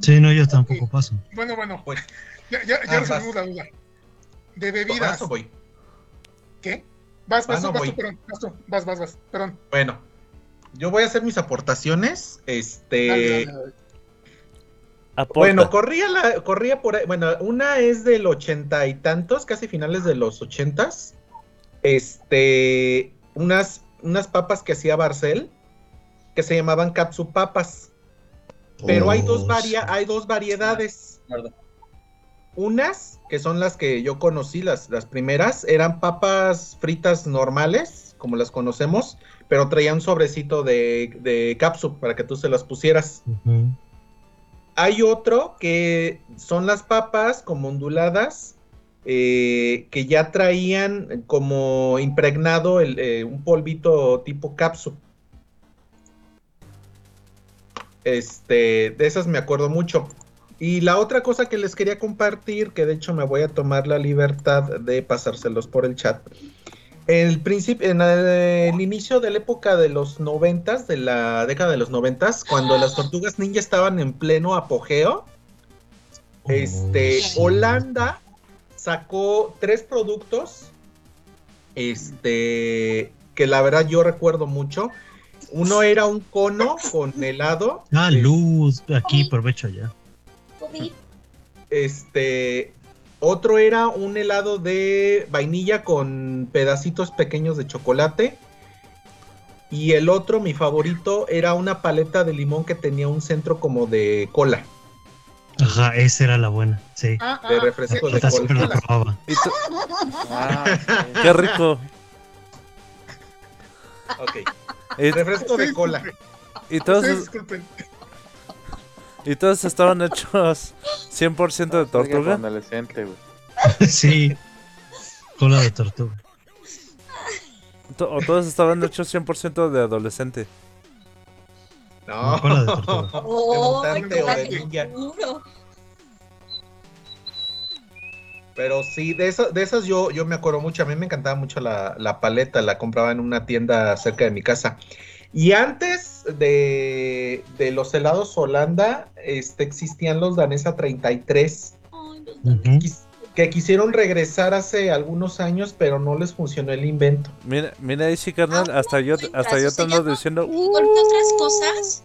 Sí, no, yo tampoco paso. Bueno, bueno. Pues, Ya, ya, ya Ah, resolvimos la duda. De bebidas. ¿Vas o voy? ¿Qué? Vas, vas, Ah, no vas, voy. tú, perdón. Vas, tú, vas, vas, vas. Perdón. Bueno, yo voy a hacer mis aportaciones. Este. Dale, dale, dale. Aporta. Bueno, corría la, corría por ahí. Bueno, una es del ochenta y tantos, casi finales de los ochentas. Este, unas, unas papas que hacía Barcel, que se llamaban Capsu papas. Pero hay dos Oh, varia, sí. hay dos variedades. Verdad. Unas, que son las que yo conocí, las, las primeras, eran papas fritas normales, como las conocemos, pero traían sobrecito de, de para que tú se las pusieras. Hay otro que son las papas como onduladas, eh, que ya traían como impregnado el, eh, un polvito tipo cápsula. Este, de esas me acuerdo mucho. Y la otra cosa que les quería compartir, que de hecho me voy a tomar la libertad de pasárselos por el chat. El principio, en el, el inicio de la época de los noventas, de la década de los noventas, cuando las tortugas ninja estaban en pleno apogeo, este, sí. Holanda sacó tres productos, este, que la verdad yo recuerdo mucho. Uno era un cono con helado. Ah, luz, aquí aprovecho ya. Este, otro era un helado de vainilla con pedacitos pequeños de chocolate. Y el otro, mi favorito, era una paleta de limón que tenía un centro como de cola, Ajá, esa era la buena, sí. Ah, de ah. refresco de siempre la cola. probaba. Ah, sí. qué rico. Ok, refresco de cola. y todos, disculpen. Y todos estaban hechos 100% de tortuga. Adolescente, güey. Sí. Cola de tortuga. To- O todos estaban hechos 100% de adolescente. No, Cola de tortuga. de Oh, mutante o de qué ninja. duro. Pero sí, de, esa- de esas yo, yo me acuerdo mucho. A mí me encantaba mucho la, la paleta, la compraba en una tienda cerca de mi casa. Y antes de, de los helados Holanda, este, existían los Danesa 33, Ay, los que quisieron regresar hace algunos años, pero no les funcionó el invento. Mira, mira ahí sí, carnal. Ah, hasta yo, encuentras, hasta yo te ando no- diciendo. Igual que otras cosas.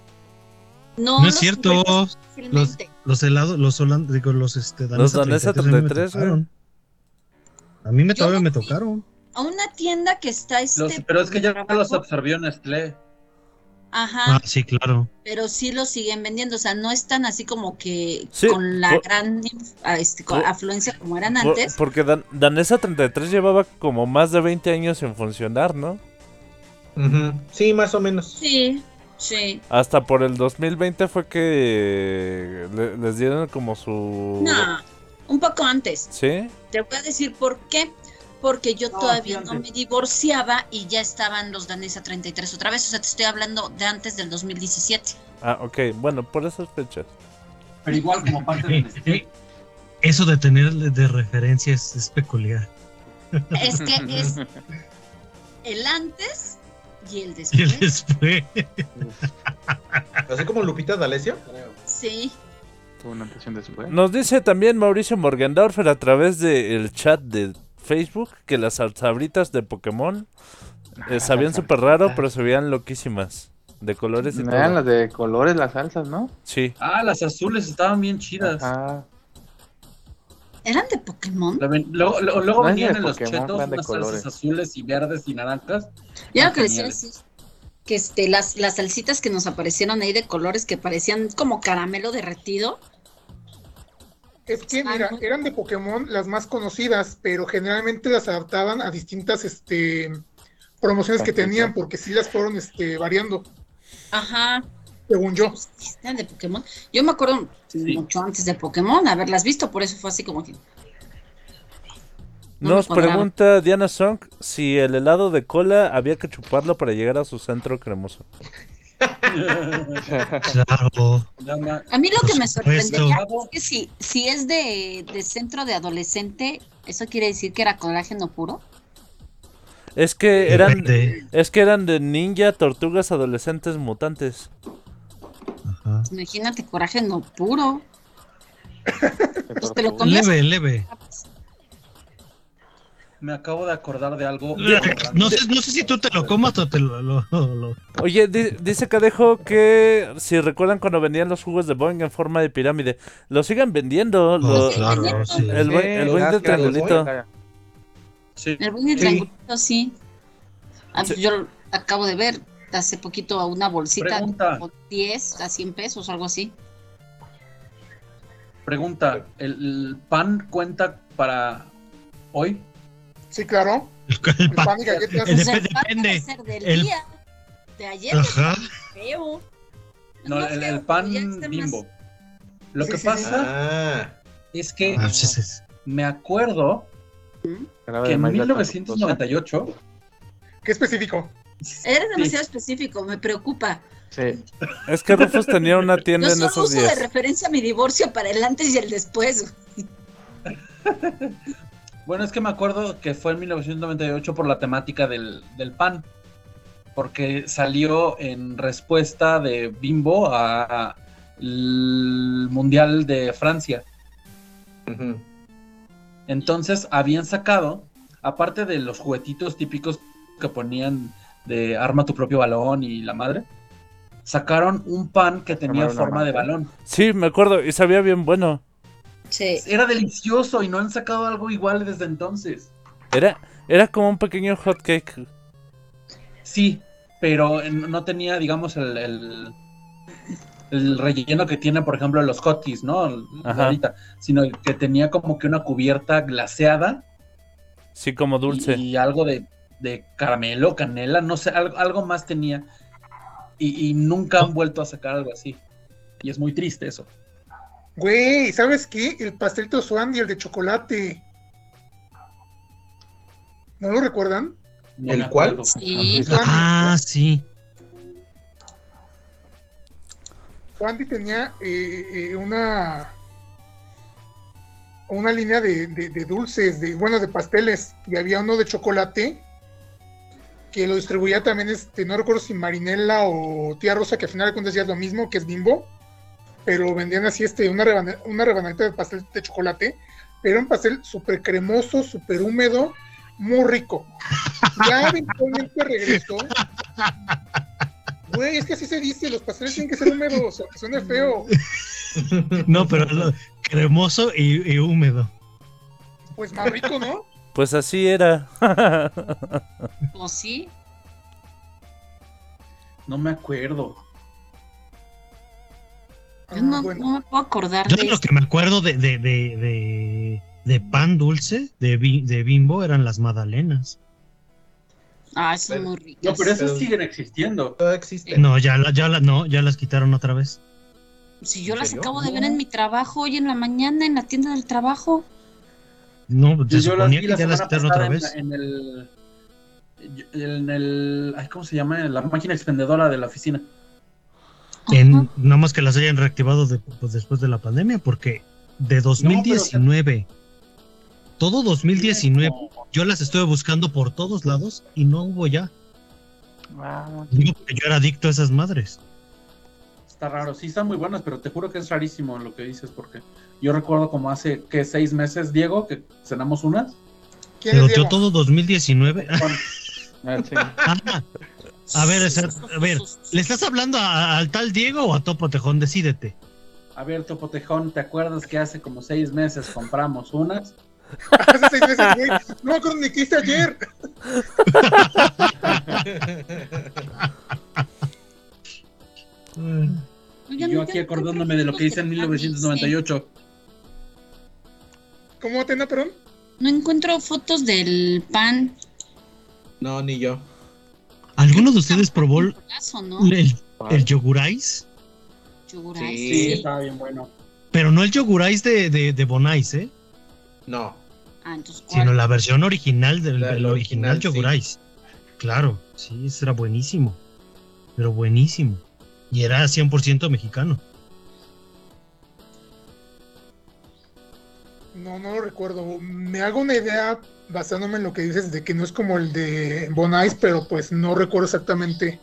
No, No es los cierto. fácilmente. Los helados, los holandes, digo, los este, Los Danesa 33 a mí me 33, güey. tocaron. A mí me Yo todavía no me tocaron. A una tienda que está este. Los- pero es que ya los absorbió Nestlé. Ajá. Ah, sí, claro. pero sí lo siguen vendiendo, o sea, no están así como que Sí, con la por- gran este, con por- afluencia como eran Por- antes. porque Dan- Danesa 33 llevaba como más de 20 años en funcionar, ¿no? Sí, más o menos. Sí, sí. Hasta por el 2020 fue que le- les dieron como su... No, un poco antes. ¿Sí? Te voy a decir por qué. Porque yo No, todavía no me divorciaba y ya estaban los Danesa 33 otra vez. O sea, te estoy hablando de antes del 2017. Ah, ok. Bueno, por esas fechas. Pero igual como parte de Nestlé. eh, Eso de tener de de referencia es, peculiar. Es que es el antes y el Y después. después. Así como Lupita D'Alessio. Sí. Tuvo una impresión después. Nos dice también Mauricio Morgendorfer a través del chat de Facebook que las sabritas de Pokémon eh, sabían súper raro, pero se veían loquísimas. De colores y No eran todo. las de colores, las salsas, ¿no? Sí. Ah, las azules estaban bien chidas. Ajá. ¿Eran de Pokémon? Ven- Luego, luego- luego No venían de en los Pokémon, chetos eran de unas colores. salsas azules y verdes y naranjas. Yo Ah, lo que decía es que este, las, las salsitas que nos aparecieron ahí de colores que parecían como caramelo derretido. Es que, mira, eran de Pokémon las más conocidas, pero generalmente las adaptaban a distintas este, promociones que tenían, porque sí las fueron este, variando, Ajá. según yo. Eran de Pokémon. Yo me acuerdo Sí. mucho antes de Pokémon haberlas visto, por eso fue así como que. No Nos pregunta Diana Song si el helado de cola había que chuparlo para llegar a su centro cremoso. Claro. A mí lo Por que me sorprendería es que si, si es de, de centro de adolescente, ¿eso quiere decir que era colágeno puro? Es que eran Depende. es que eran de ninja, tortugas, adolescentes, mutantes. Ajá. Imagínate, colágeno puro. de Pues te lo. Leve, leve. Me acabo de acordar de algo. No sé, no sé si tú te lo comas o te lo. lo- lo- Oye, di- dice Cadejo que si recuerdan cuando vendían los jugos de Boeing en forma de pirámide, lo siguen vendiendo. lo- Oh, claro, sí. el buen, el buen claro, triangulito. Sí. El buen de triangulito, sí. Ah, Sí. Yo acabo de ver hace poquito a una bolsita Pregunta. con 10 a 100 pesos, algo así. Pregunta, ¿el, el pan cuenta para hoy? Sí, claro. El, el El pa- pan y galletas. El Pues el pan depende. debe ser del El- día, de ayer, Ajá. feo. No, el, el feo, pan ya está más- bimbo. Lo Sí, que sí, sí. pasa Ah, es que Ah, sí, sí, sí. me acuerdo que en maíz lactosa. 1998 ¿Qué específico? Eres demasiado específico, me preocupa. Sí. Es que Rufus tenía una tienda Yo en solo esos uso de días. referencia a mi divorcio para el antes y el después. Bueno, es que me acuerdo que fue en 1998 por la temática del, del pan. Porque salió en respuesta de Bimbo a el Mundial de Francia. Entonces habían sacado, aparte de los juguetitos típicos que ponían de arma tu propio balón y la madre, sacaron un pan que tenía forma de balón. Sí, me acuerdo, y sabía bien bueno. Sí. Era delicioso y no han sacado algo igual desde entonces. Era, era como un pequeño hot cake. Sí, pero no tenía, digamos, el, el, el relleno que tiene, por ejemplo, los hotties, ¿no? El- Ajá. ahorita, sino que tenía como que una cubierta glaseada Sí, como dulce. y, y algo de, de caramelo, canela, no sé, algo, algo más tenía. Y, y nunca han vuelto a sacar algo así. Y es muy triste eso. Güey, ¿sabes qué? El pastelito Swandy, el de chocolate. ¿No lo recuerdan? ¿El cuál? Sí. Ah, sí. Swandy tenía eh, eh, una una línea de, de- de dulces, de bueno, de pasteles, y había uno de chocolate que lo distribuía también, este, no recuerdo si Marinela o Tía Rosa, que al final de cuentas ya es lo mismo, que es Bimbo, pero vendían así este, una, rebana- una rebanadita de pastel de chocolate, pero un pastel súper cremoso, súper húmedo, muy rico. Ya eventualmente regresó. Güey, es que así se dice, los pasteles tienen que ser húmedos, aunque suene feo. No, pero lo- cremoso y, y húmedo. Pues más rico, ¿no? Pues así era. ¿O sí? No me acuerdo. Yo no, bueno. no me puedo acordar Yo de lo esto. que me acuerdo de, de, de, de, de pan dulce de, bi- de bimbo eran las magdalenas. Ah, son muy ricas. No, pero esas Pero- siguen existiendo. Existe. No, ya, la- ya, la- no, ya las quitaron otra vez. Si yo ¿En las serio? acabo de ver en mi trabajo hoy en la mañana en la tienda del trabajo. No, se Yo las suponía que ya las quitaron otra vez. en, en el. En el. ay, ¿Cómo se llama? En la máquina expendedora de la oficina. En, nada más que las hayan reactivado de- pues, después de la pandemia, porque de 2019, todo 2019, No, yo las estuve buscando por todos lados y no hubo ya. Ah, Digo, yo era adicto a esas madres. Está raro. Sí, están muy buenas, pero te juro que es rarísimo lo que dices, porque yo recuerdo como hace, ¿qué? Seis meses, Diego, que cenamos unas. ¿Quién Pero yo todo 2019. ah, sí. Ah, a ver, esa- a ver, ¿le estás hablando a- al tal Diego o a Topo Tejón? Decídete. A ver, Topo Tejón, ¿te acuerdas que hace como seis meses compramos unas? Hace seis meses, güey. No me acuerdo ni qué hice ayer. Y yo aquí acordándome de lo que hice en 1998. ¿Cómo, Atena, perdón? No encuentro fotos del pan. No, ni yo. ¿Alguno de ustedes probó el, el, el yogurais? Sí, estaba bien bueno. Pero no el yogurais de, de, de Bonais, ¿eh? No. Ah. Sino la versión original del, La- original, sí. yogurais. Claro, sí, ese era buenísimo. Pero buenísimo. Y era 100% mexicano. No, no lo recuerdo. Me hago una idea basándome en lo que dices de que no es como el de Bonais, pero pues no recuerdo exactamente.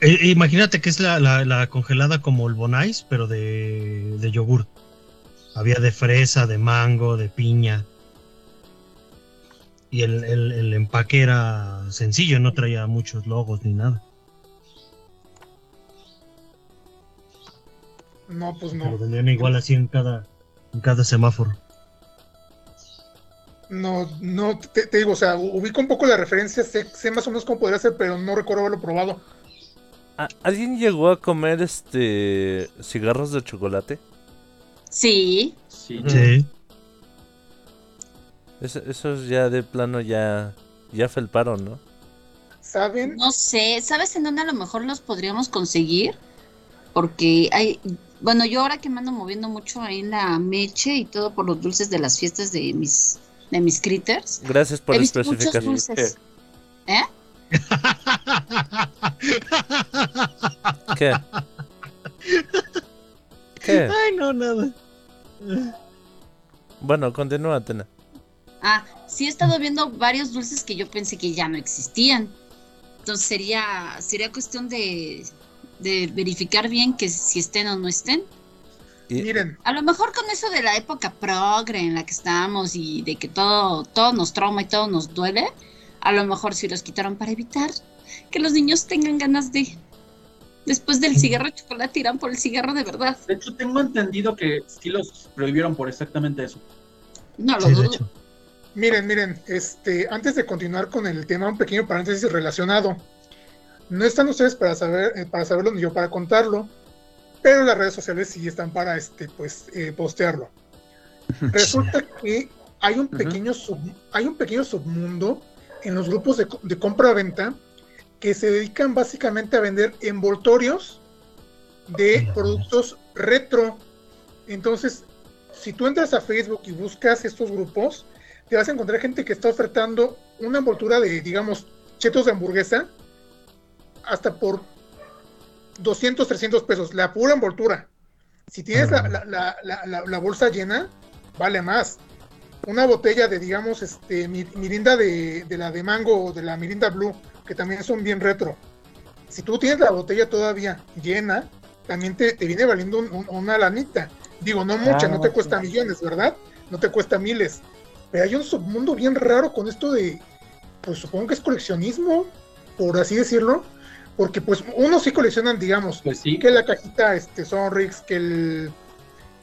Eh, imagínate que es la, la- la congelada como el Bonais, pero de, de yogur. Había de fresa, de mango, de piña. Y el, el- el empaque era sencillo, no traía muchos logos ni nada. No, pues no. vendían igual así en cada, en cada semáforo. No, no, te, te digo, o sea, ubico un poco la referencia, sé, sé más o menos cómo podría ser, pero no recuerdo haberlo probado. ¿A- ¿Alguien llegó a comer este cigarros de chocolate? Sí. Sí. Ujú. Sí. Es- esos ya de plano ya ya felparon, ¿no? ¿Saben? No sé, ¿sabes en dónde a lo mejor los podríamos conseguir? Porque hay, Bueno, yo ahora que me ando moviendo mucho ahí en la meche y todo por los dulces de las fiestas de mis, de mis critters, Gracias por especificar. dulces. ¿Eh? ¿Qué? ¿Qué? Ay, no, nada. Bueno, continúa, Atena. Ah, sí he estado viendo varios dulces que yo pensé que ya no existían. Entonces sería, sería cuestión de, de verificar bien que si estén o no estén. Miren, A lo mejor con eso de la época progre en la que estábamos y de que todo, todo nos trauma y todo nos duele, a lo mejor sí los quitaron para evitar que los niños tengan ganas de... Después del cigarro de chocolate irán por el cigarro de verdad. De hecho, tengo entendido que sí los prohibieron por exactamente eso. No lo Sí, dudo. miren, miren, este, antes de continuar con el tema, un pequeño paréntesis relacionado. No están ustedes para saber, eh, para saberlo ni yo para contarlo, pero las redes sociales sí están para este, pues, eh, postearlo. Resulta que hay un pequeño sub- hay un pequeño submundo en los grupos de, de compra-venta que se dedican básicamente a vender envoltorios de productos retro. Entonces, si tú entras a Facebook y buscas estos grupos, te vas a encontrar gente que está ofertando una envoltura de, digamos, chetos de hamburguesa hasta por 200, 300 pesos, la pura envoltura. Si tienes la, la- la- la- bolsa llena, vale más. Una botella de, digamos, este, mi- mirinda de, de la de mango o de la mirinda blue, que también son bien retro. Si tú tienes la botella todavía llena, también te, te viene valiendo un- un- una lanita. Digo, no mucha, Ah, no te cuesta millones, ¿verdad? No te cuesta miles. Pero hay un submundo bien raro con esto de, pues supongo que es coleccionismo, por así decirlo. Porque pues unos sí coleccionan, digamos, Pues sí. que la cajita este, Sonrix, que el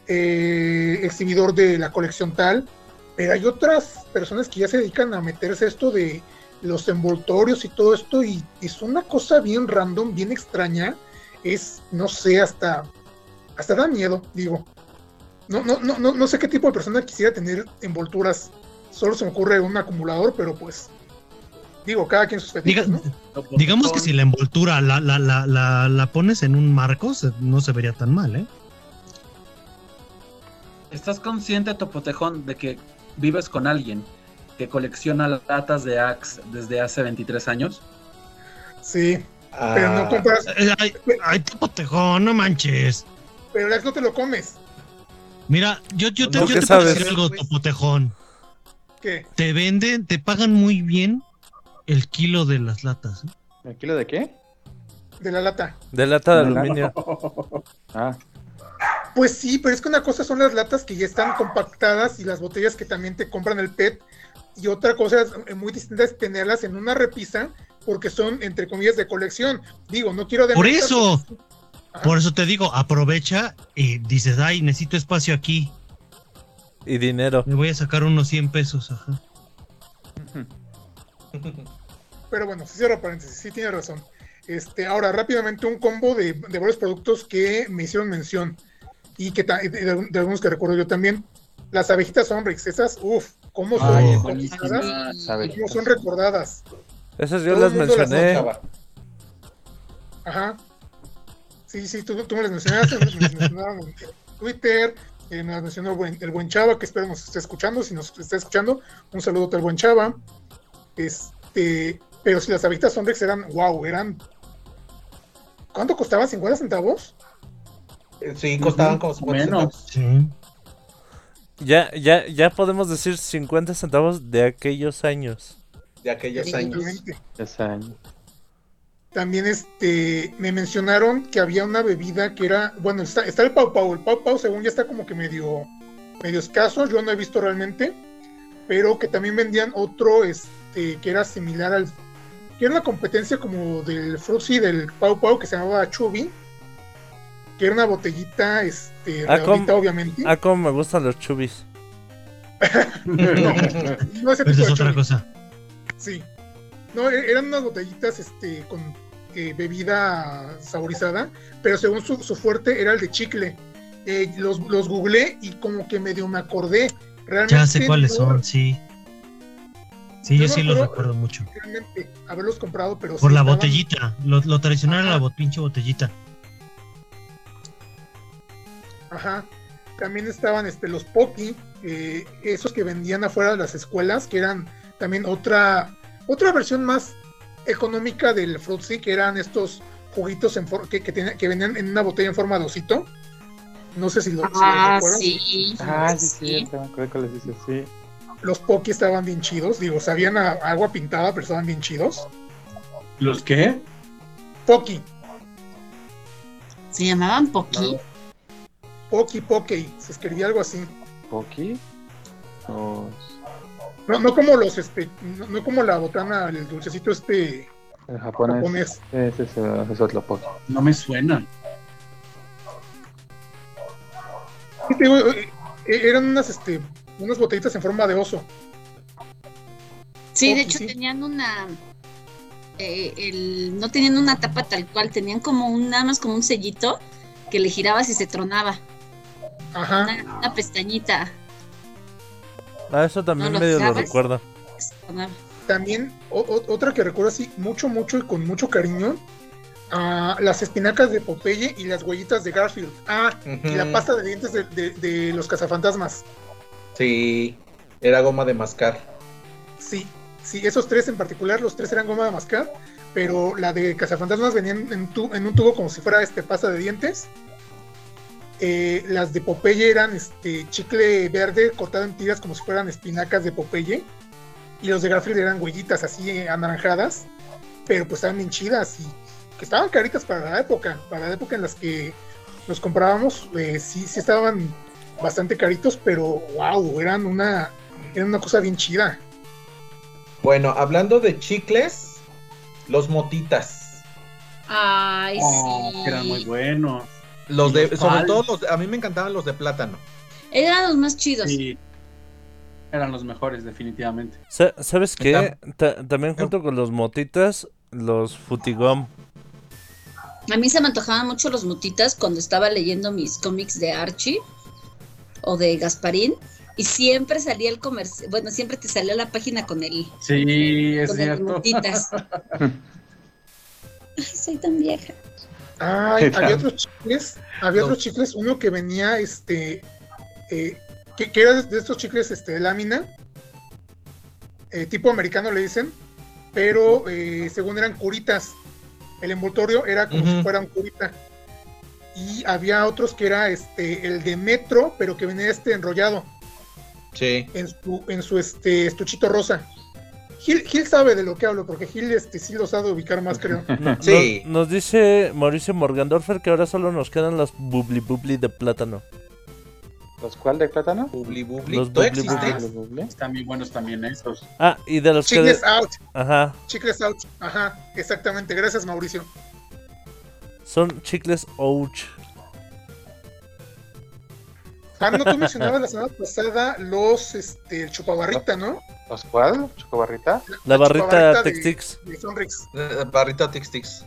eh, exhibidor de la colección tal, pero hay otras personas que ya se dedican a meterse a esto de los envoltorios y todo esto, y es una cosa bien random, bien extraña, es, no sé, hasta, hasta da miedo, digo. No, no, no, no, no sé qué tipo de persona quisiera tener envolturas, solo se me ocurre un acumulador, pero pues, digo, cada quien sus fetiches, Diga- ¿no? digamos que si la envoltura la, la, la, la, la pones en un marco, se- no se vería tan mal, ¿eh? ¿Estás consciente, Topotejón, de que vives con alguien que colecciona latas de Axe desde hace 23 años? Sí, pero no Ah, compras, Ay, ay, tipo tejón, no manches. pero el Axe no te lo comes. Mira, yo, yo te, ¿Tú yo te puedo decir algo, Topotejón. ¿Qué? Te venden, te pagan muy bien el kilo de las latas. ¿eh? ¿El kilo de qué? De la lata. De lata de aluminio. Ah, Pues sí, pero es que una cosa son las latas que ya están compactadas y las botellas que también te compran el PET. Y otra cosa eh, muy distinta es tenerlas en una repisa porque son, entre comillas, de colección. Digo, no quiero... Por eso, Ajá. por eso te digo, aprovecha y dices, ay, necesito espacio aquí. Y dinero. Me voy a sacar unos 100 pesos, ajá. Pero bueno, sí cierro paréntesis, sí tiene razón. Este, ahora, rápidamente, un combo de, de varios productos que me hicieron mención y que ta- de, algunos que recuerdo yo también. Las abejitas Sonrix, esas, uff, cómo son Ay, y cómo son recordadas. Esas yo Todo las mencioné. Ajá. Sí, sí, tú, tú me las mencionaste, me las mencionaron en Twitter, eh, me las mencionó el buen, el buen Chava, que espero nos esté escuchando, si nos está escuchando, un saludo al buen Chava. Este, pero si las abejitas Sonrix eran, wow, eran... ¿Cuánto costaban? ¿50 centavos? Eh, Sí, costaban como 50 Menos. centavos. Sí. Ya, ya, ya podemos decir 50 centavos de aquellos años. de aquellos años. Definitivamente. ese año. También este, me mencionaron que había una bebida que era, bueno, está, está el Pau Pau, el Pau Pau según ya está como que medio, medio escaso, yo no he visto realmente, pero que también vendían otro, este, que era similar al, que era una competencia como del Fruxy del Pau Pau que se llamaba Chubby, que era una botellita, este, Ah, obviamente, Ah, como me gustan los chubis. no ese Pero tipo es de otra cosa. Sí. No, e- eran unas botellitas este, con eh, bebida saborizada, pero según su, su fuerte era el de chicle. Eh, los, los googleé y como que medio me acordé. Realmente Ya sé cuáles no- son, sí. Sí, Yo sí los recuerdo mucho. Realmente haberlos comprado, pero Por sí la estaban- botellita. Lo, lo tradicional era la bot- pinche botellita. Ajá. También estaban este, los eh, esos que vendían afuera de las escuelas, que eran también otra, otra versión más económica del Fruitsy, que eran estos juguitos en for- que, que, tenía- que venían en una botella en forma de osito. No sé si lo, si lo Ah, sí. Ah, sí, sí, me acuerdo cuáles dices, sí. Los Pocky estaban bien chidos. Digo, sabían a agua pintada, pero estaban bien chidos. ¿Los qué? Pocky, Se llamaban Poki. Pocky, Pocky. Se escribía algo así. ¿Poki? No, no como los, este, no, no como la botana, el dulcecito este El japonés. japonés. Ese es, eh, es otro Poki. No me digo, eh, eh, eran unas, este, unas botellitas en forma de oso. Sí, de Poki, hecho sí. tenían una. eh, el, no tenían una tapa tal cual, tenían como un, nada más como un sellito que le girabas y se tronaba. Ajá. Una, una pestañita. Ah, eso también ¿No lo medio lo se tronaba. También o- o- otra que recuerdo así mucho, mucho y con mucho cariño. ah, las espinacas de Popeye y las huellitas de Garfield. Ah, y la pasta de dientes de, de- de los cazafantasmas. Sí, era goma de mascar. Sí, sí, esos tres en particular, los tres eran goma de mascar. Pero la de cazafantasmas venían en, un tubo como si fuera este pasta de dientes. Eh, las de Popeye eran este chicle verde cortado en tiras como si fueran espinacas de Popeye. Y los de Garfield eran huellitas así eh, anaranjadas. Pero pues estaban bien chidas y que estaban caritas para la época. Para la época en las que los comprábamos, eh, sí, sí estaban bastante caritos, pero wow, eran una, eran una cosa bien chida. Bueno, hablando de chicles, los motitas. Ay, Oh, sí. eran muy buenos. Los ¿Y de, sobre todo los, de- a mí me encantaban los de plátano. Eran los más chidos. Sí. Eran los mejores, definitivamente. Sa- ¿Sabes qué? Ta- también junto con los motitas, los futigom. A mí se me antojaban mucho los mutitas cuando estaba leyendo mis cómics de Archie o de Gasparín. Y siempre salía el comercio, bueno, siempre te salía la página con el, Sí, es con cierto. Ay, soy tan vieja. Ay, había otros chicles, había No. otros chicles, uno que venía, este, eh, que, que era de estos chicles, este, de lámina, eh, tipo americano le dicen, pero eh, según eran curitas, el envoltorio era como si fuera un curita. Y había otros que era, este, el de metro, pero que venía este enrollado Sí. en su, en su, este, estuchito rosa. Gil, Gil sabe de lo que hablo, porque Gil, este, sí lo sabe ubicar más, creo. No- Sí. Nos, nos dice Mauricio Morgandorfer que ahora solo nos quedan los bubli bubli de plátano. ¿Los cuál de plátano? Bubli bubli. Los ¿Todavía bubli bubli. ¿Los? Están bien buenos también esos. Ah, y de los que... Chicles out. Ajá, Chicles out. Ajá, exactamente. Gracias, Mauricio. Son chicles ouch. Ah, no, tú mencionabas la semana pasada los, este, el chupabarrita, ¿no? ¿Los cuál? La barrita chupabarrita de- Tex-Tix. De Sonrix. Eh, barrita Tix Tix.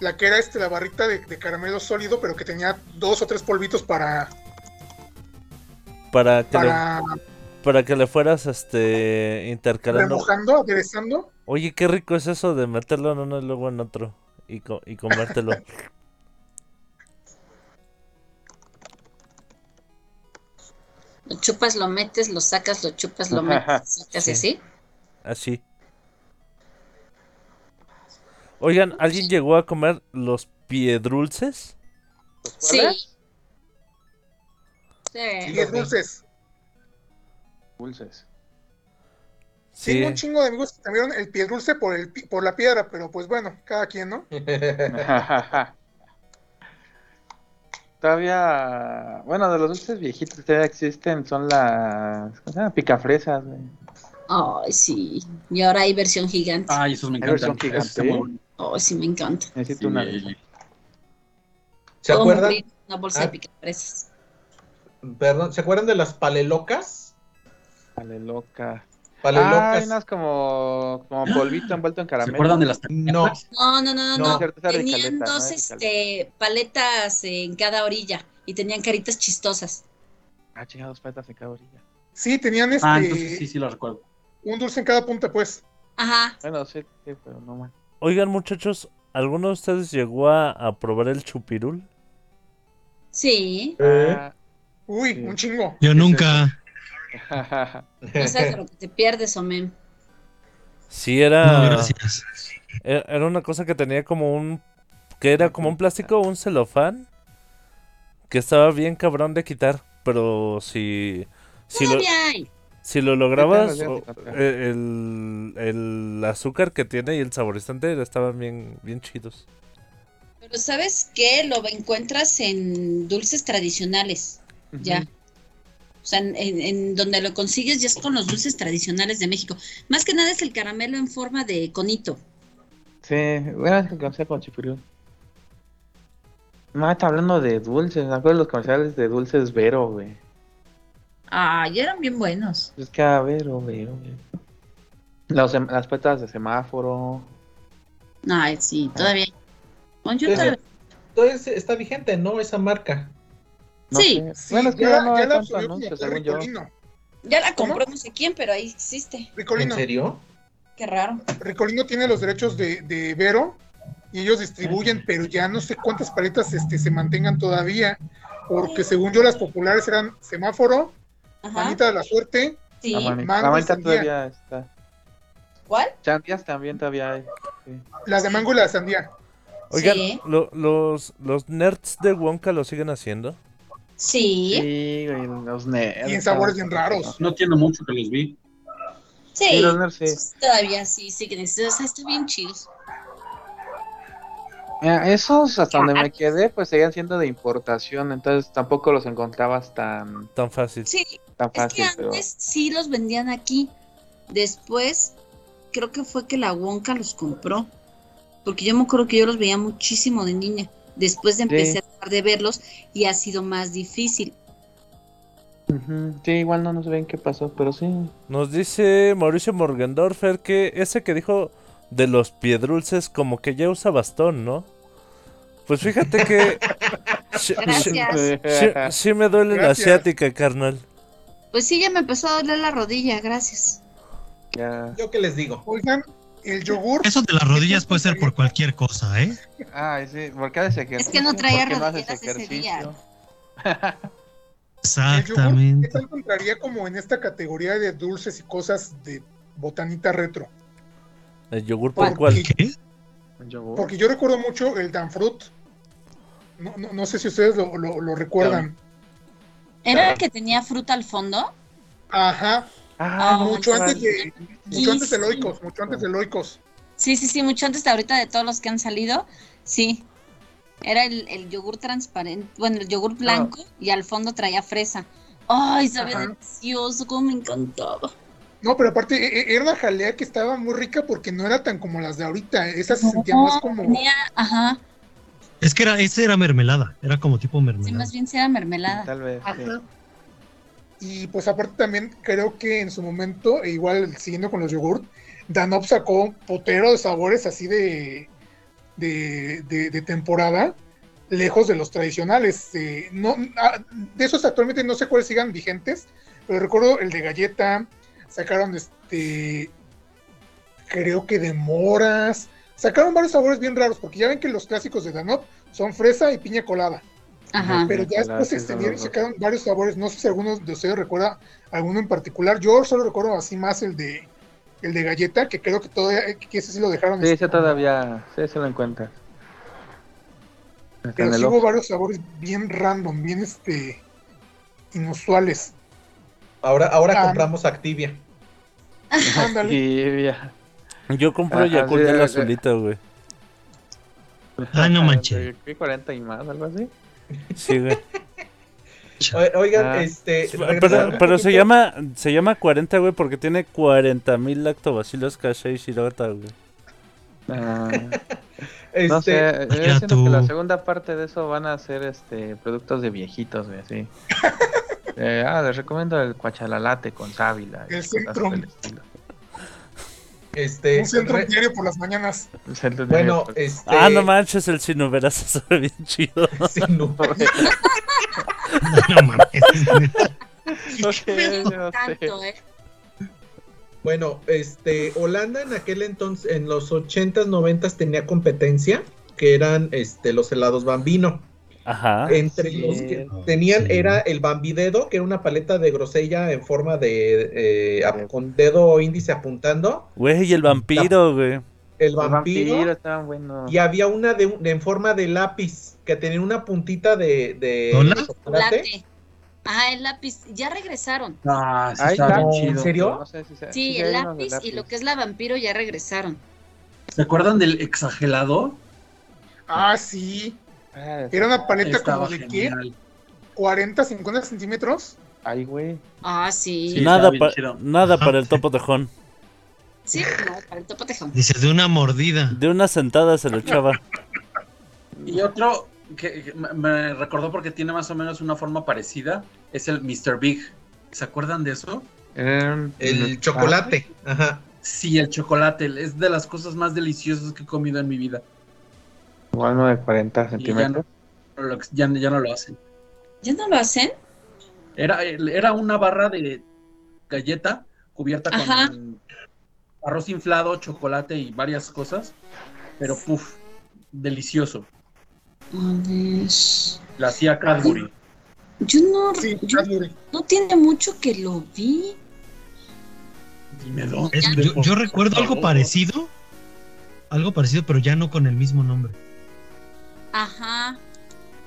La que era este, la barrita de, de caramelo sólido, pero que tenía dos o tres polvitos para, Para que, para para que le fueras este intercalando. remojando, aderezando. Oye, qué rico es eso de meterlo en uno y luego en otro. Y, co- y comértelo. Lo chupas, lo metes, lo sacas, lo chupas, lo metes, sacas Sí. así. Así. Oigan, ¿alguien llegó a comer los piedrulces? ¿Los Sí. Sí. Y es dulces. Sí. Tengo un chingo de amigos que cambiaron el pie dulce por, el, pi- por la piedra, pero pues bueno, cada quien, ¿no? todavía, bueno, de los dulces viejitos que todavía existen son las ¿cómo se llama? picafresas. güey. Ay, sí. Y ahora hay versión gigante. Ay, esos me encantan. versión gigante. Esos están muy- Ay, sí, me encanta. Necesito sí, una. ¿Se acuerdan? Una bolsa Ah. de picafresas. Perdón, ¿se acuerdan de las palelocas? Vale, loca. Ah, Palelocas. hay unas como, como polvito envuelto en ¿Se caramelo. acuerdan de las No, No, no, no, no, No, Tenían dos este, paletas en cada orilla y tenían caritas chistosas. Ah, chingados, patas en cada orilla. Sí, tenían este, Ah, entonces sí, sí lo recuerdo. un dulce en cada punta, pues. Ajá. Bueno, sí, sí, pero no más. Oigan, muchachos, ¿Alguno de ustedes llegó a, a probar el chupirul? Sí, Ah, Uy, Sí. un chingo. Yo nunca. No sabes de lo que te pierdes, Omen. Sí, era, gracias. era una cosa que tenía como un... que era como un plástico, un celofán, que estaba bien cabrón de quitar, pero si... Si lo, si lo lograbas, o- eh, el, el azúcar que tiene y el saborizante estaban bien, bien chidos. Pero ¿sabes qué? Lo encuentras en dulces tradicionales, ya. O sea, en, en- en donde lo consigues ya es con los dulces tradicionales de México. Más que nada es el caramelo en forma de conito. Sí, bueno, es que conocía con chipirul. No, está hablando de dulces. Me acuerdo de los comerciales de dulces Vero, güey. Ah, ya eran bien buenos. Es que a Vero, Vero, güey. Los las petas de semáforo. Ay, sí, todavía- Entonces está vigente, ¿no? Esa marca. No Sí. Sí, bueno, es que ya, ya no ya hay la tanto absorbió como anuncio, tal según yo. Ricolino. ya la ¿Cómo? compró no sé quién, pero ahí existe. ¿En Ricolino. serio? Qué raro. Ricolino tiene los derechos de, de Vero y ellos distribuyen, pero ya no sé cuántas paletas este, se mantengan todavía, porque según yo las populares eran semáforo, Ajá. manita de la suerte, Sí. La manita, mango la y manita sandía. todavía está. ¿Cuál? Chandías también todavía hay. Sí. las de mango y la de sandía. Oigan, Sí. lo- los, los nerds de Wonka lo siguen haciendo. Sí. Sí, güey, los nerds. Y en sabores bien raros. No tiene mucho que los vi. Sí. Sí, los nerds, sí. Todavía sí, sí que necesitas. O sea, está bien chidos. Mira, esos hasta donde me quedé, pues seguían siendo de importación, entonces tampoco los encontrabas tan, Tan fácil. Sí, tan es que fácil, pero antes sí los vendían aquí. Después, creo que fue que la Wonka los compró. Porque yo me acuerdo que yo los veía muchísimo de niña. Después de Sí. empecé a dejar de verlos y ha sido más difícil. Sí, igual no nos ven qué pasó, pero sí. Nos dice Mauricio Morgendorfer que ese que dijo de los piedrulces como que ya usa bastón, ¿no? Pues fíjate que sí, sí- Gracias. sí- sí me duele la asiática, carnal. Pues sí, ya me empezó a doler la rodilla, gracias. Ya. ¿Yo qué les digo? Oigan, el yogur, Eso de las rodillas puede ser por cualquier cosa, ¿eh? Ay, sí, ¿por qué haces ejercicio? Es que no traía ¿Por qué no haces rodilleras ese día. ejercicio? el yogur, ¿qué Exactamente. tal entraría como en esta categoría de dulces y cosas de botanita retro? El yogur por ¿Por cuál. qué? Porque yo recuerdo mucho el Danfruit. No, no, no sé si ustedes lo, lo- lo recuerdan. ¿Era el que tenía fruta al fondo? Ajá, Ah, mucho sí. antes de mucho antes de Sí. Loicos, mucho antes de Loicos. Sí, sí, sí, mucho antes de ahorita de todos los que han salido. Sí. Era el, el yogur transparente, bueno, el yogur blanco y al fondo traía fresa. Ay, sabía Ajá. delicioso, cómo me encantaba. No, pero aparte e- e- era una jalea que estaba muy rica porque no era tan como las de ahorita. Esa se sentía más como. Tenía, ajá, Es que era, ese era mermelada. Era como tipo sí, mermelada. más bien sí era mermelada. Tal vez, sí. Y pues aparte también creo que en su momento, e igual siguiendo con los yogurt, Danop sacó un potero de sabores así de, de, de- de temporada, lejos de los tradicionales. eh, no, ah, de esos actualmente no sé cuáles sigan vigentes, pero recuerdo el de galleta, sacaron este, creo que de moras, sacaron varios sabores bien raros, porque ya ven que los clásicos de Danop son fresa y piña colada. Ajá. Pero ya después se extendieron y sacaron varios sabores. No sé si alguno de ustedes recuerda alguno en particular. Yo solo recuerdo así más el de el de galleta, que creo que todavía que ese sí lo dejaron. Sí, este, ese todavía, sí, se lo encuentras. Está pero en el sí hubo varios sabores bien random, bien este inusuales. Ahora, ahora Ah. compramos Activia. Ya. Yo compro Ah, Yakult sí, del eh, azulito, güey. Ay, no manches. ¿Qué 40 y más, algo así? Sí, güey. O- Oigan, Ah. este. Pero, se llama se llama 40, güey, porque tiene 40.000 lactobacilos cashe y shirota, güey. Ah, Este, no sé, yo Mira siento que la segunda parte de eso van a ser este productos de viejitos, güey, así. Eh, ah, les recomiendo el cuachalalate con sábila. y El cosas Centrum. del estilo. Este, Un centro re- diario por las mañanas. Bueno, este. Ah, no manches, el sinoverazo sabe bien chido. no. Mames. Yo no tanto, ¿eh? Bueno, este, Holanda en aquel entonces, en los 80s, 90s tenía competencia, que eran este, los helados bambino. Ajá. Entre sí. los que tenían Sí. era el bambidedo, que era una paleta de grosella en forma de, eh, con dedo índice apuntando. Güey, y el vampiro, güey. El vampiro. estaban buenos. Y había una de, en forma de lápiz, que tenía una puntita de, de ¿Hola? chocolate. Chocolate. Ajá, el lápiz. Ya regresaron. Ah, sí está bien ¿En chido. serio? No sé si se- Sí, sí el de lápiz y lo que es la vampiro ya regresaron. ¿Se acuerdan del exagelado? Ah, sí. Ah, Era una paleta como de qué? genial. 40, 50 centímetros. Ay, güey. Ah, sí. Sí. nada pa- chido. nada para el topo tejón. Sí, no, para el topo tejón. Dice, de una mordida. De una sentada se lo echaba. Y otro que que me- recordó porque tiene más o menos una forma parecida es el Mr. Big. ¿Se acuerdan de eso? Eran- El chocolate. Ajá. Sí, el chocolate es de las cosas más deliciosas que he comido en mi vida. Igual uno de 40 Y ya centímetros. no, lo- ya, ya no lo hacen. ¿Ya no lo hacen? Era, era una barra de galleta cubierta Ajá. con arroz inflado, chocolate y varias cosas. Pero puff, delicioso. La hacía Cadbury. Yo no, Sí, yo- Cadbury. no tiene mucho que lo vi. Dime dónde. Yo recuerdo algo parecido. Algo parecido, pero ya no con el mismo nombre. Ajá.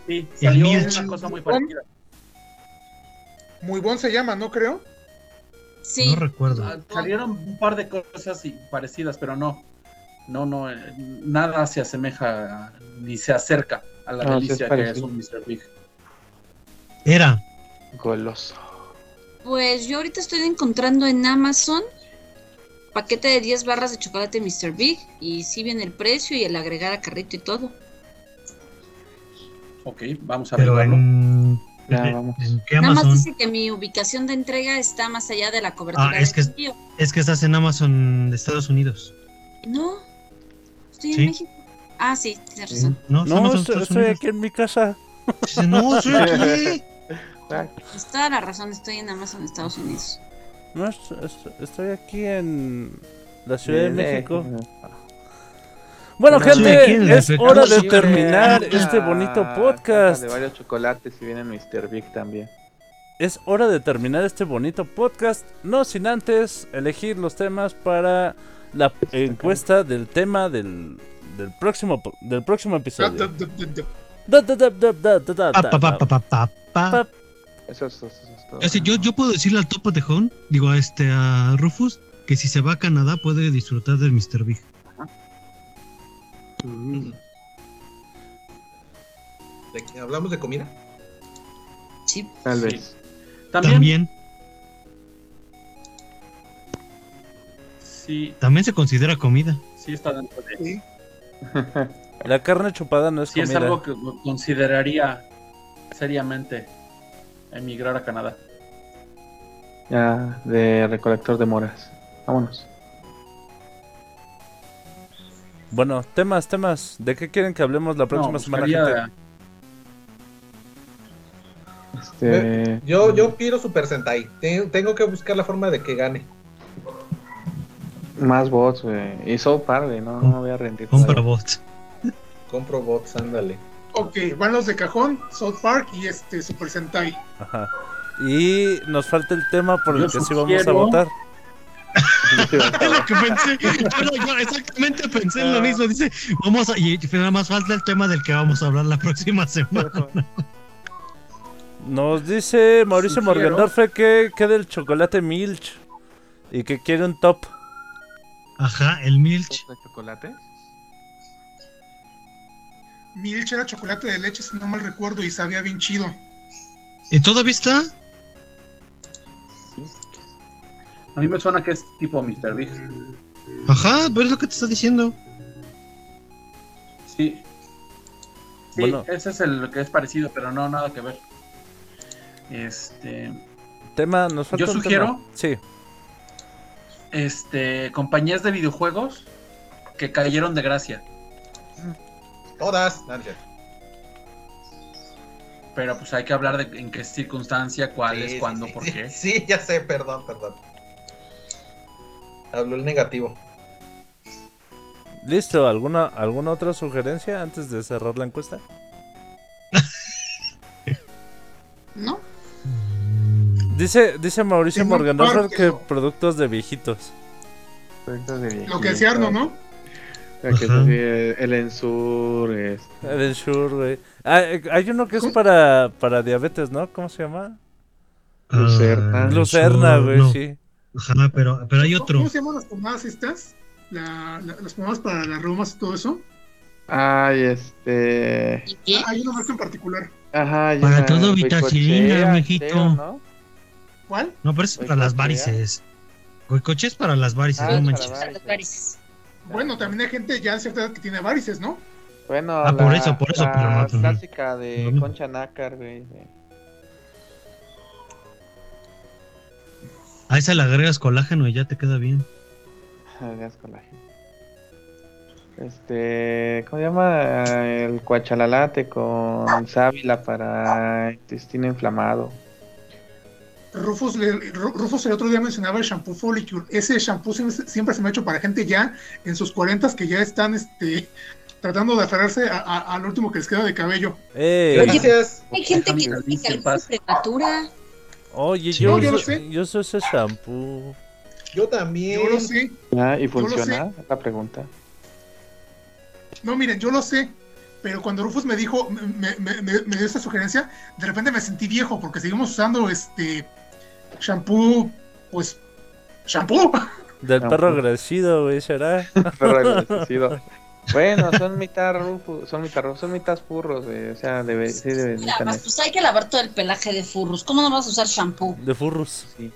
Sí, salió una cosa muy parecida. Muy bon se llama, ¿no creo? Sí. No recuerdo. Ah, Salieron un par de cosas y- parecidas, pero no. No, no, eh, nada se asemeja ni se acerca a la No, sí es delicia que es un Mr. Big. Era. Goloso. Pues yo ahorita estoy encontrando en Amazon paquete de 10 barras de chocolate Mr. Big y sí viene el precio y el agregar a carrito y todo. Ok, vamos a Pero verlo. en. Ya, en- vamos. ¿En qué Nada más Amazon? dice que mi ubicación de entrega está más allá de la cobertura Ah, es que-. Es que estás en Amazon de Estados Unidos. No, estoy Sí. en México. Ah, sí, tienes razón. No, es No, estoy, aquí en mi casa. Dice, no, estoy aquí. Tienes toda la razón, estoy en Amazon, Estados Unidos. No, es- es- estoy aquí en la Ciudad de México. Bueno, gente, es hora de terminar este bonito podcast. De varios chocolates y viene Mr. Big también. Es hora de terminar este bonito podcast. No sin antes elegir los temas para la encuesta del tema del, del próximo del próximo episodio. Eso es, eso es todo. Así, yo, yo puedo decirle al Topo Tejón, digo a este a Rufus, que si se va a Canadá puede disfrutar del Mr. Big. ¿De qué ¿Hablamos de comida? Sí. Tal Sí. vez. También, También, sí, también se considera comida. sí está dentro de... Sí. La carne chupada no es Sí es comida. algo que consideraría seriamente emigrar a Canadá. Ya, de recolector de moras. Vámonos. Bueno, temas, temas. ¿De qué quieren que hablemos la próxima No, semana, gente? Este. Yo, yo pido Super Sentai. Te- Tengo que buscar la forma de que gane. Más bots, güey. Y so par, güey. No, no voy a rendir. Compra todavía. bots. Compro bots, ándale. Ok, van los de cajón, South Park y este Super Sentai. Ajá. Y nos falta el tema por el Yo que sí vamos a sugiero- votar. Es lo que pensé. Yo, no, yo exactamente pensé en lo mismo. Dice, vamos a. Y nada más falta el tema del que vamos a hablar la próxima semana. Nos dice Mauricio Morgendorfe que quede el chocolate Milch y que quiere un top. Ajá, el Milch. ¿De chocolate? Milch era chocolate de leche, si no mal recuerdo, y sabía bien chido. ¿Y todavía está? A mí me suena que es tipo Mr. Big. Ajá, pero es lo que te está diciendo. Sí. Sí, Bueno. ese es el que es parecido, pero no nada que ver. Este, Tema, nos falta Yo sugiero- tema. Sí. este, compañías de videojuegos que cayeron de gracia, Todas. Cierto. pero pues hay que hablar de en qué circunstancia, cuáles, Sí, sí, cuándo, sí, por sí. qué. Sí, ya sé, perdón, perdón. Habló el negativo. Listo, ¿alguna, ¿alguna otra sugerencia antes de cerrar la encuesta? ¿No? Dice, dice Mauricio claro que no. productos de viejitos. Proyectos de Lo que decía Arno, ¿no? Que es así, el Ensur, es- El Ensure, güey. Ah, eh, hay uno que es para, para diabetes, ¿no? ¿Cómo se llama? Lucerna. Ah, Lucerna, güey, no. sí. Ajá, pero, pero hay otro. ¿Cómo se llaman las pomadas estas? La- la- las pomadas para las reumas y todo eso. Ay, este. ¿Y qué? Ah, Hay una marca en particular. Ajá, hay Para todo vitacilina, mijito. ¿no? ¿Cuál? No, pero es para las varices. Goicoche es para las varices, Ah, no es manches. para las varices. Bueno, también hay gente ya de cierta edad que tiene varices, ¿no? Bueno, Ah, por eso, por eso, la pero no, clásica de No, no. Concha Nácar, güey. de- A esa le agregas colágeno y ya te queda bien. Gas colágeno. Este, ¿cómo se llama? El cuachalalate con sábila para intestino inflamado. Rufus, Rufus el otro día mencionaba el shampoo Follicule. Ese shampoo siempre, siempre se me ha hecho para gente ya en sus 40 que ya están este, tratando de aferrarse a- a- al último que les queda de cabello. ¡Ey! Gracias. Hay gente que tiene calvicie prematura. Oye, Sí. yo, No, yo sé. yo uso ese shampoo. Yo también. Yo lo sé. Ah, ¿Y funciona? La pregunta. No, miren, yo lo sé. Pero cuando Rufus me dijo, me, me- me- me dio esta sugerencia, de repente me sentí viejo porque seguimos usando este shampoo, pues, shampoo. Del Shampoo. perro agradecido, güey, será. Perro agradecido. Bueno, son mitad rufo, son mitad rufo, son mitad furros, güey. O sea, debe, sí pues hay que lavar todo el pelaje de furros. ¿Cómo no vas a usar shampoo? De furros. Sí.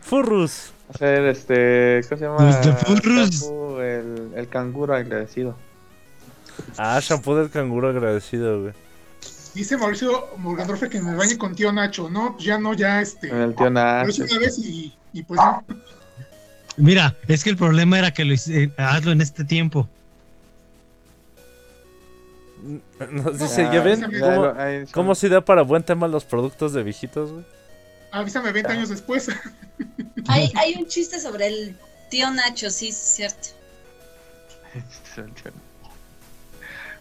Furros. Hacer este, ¿cómo se llama? Pues de furros. Shampoo, El, el canguro agradecido. Ah, shampoo del canguro agradecido, güey. Dice Mauricio Morgandorfe que me bañe con tío Nacho. No, pues ya no, ya este. El tío Lo hice Nacho. una vez y, y pues no. Mira, es que el problema era que lo hice- eh, hazlo en este tiempo. Nos dice, Ah, ¿ya ven ya cómo, cómo se da para buen tema los productos de viejitos, güey? Avísame 20 años después. Hay, hay un chiste sobre el tío Nacho, sí, sí, es cierto.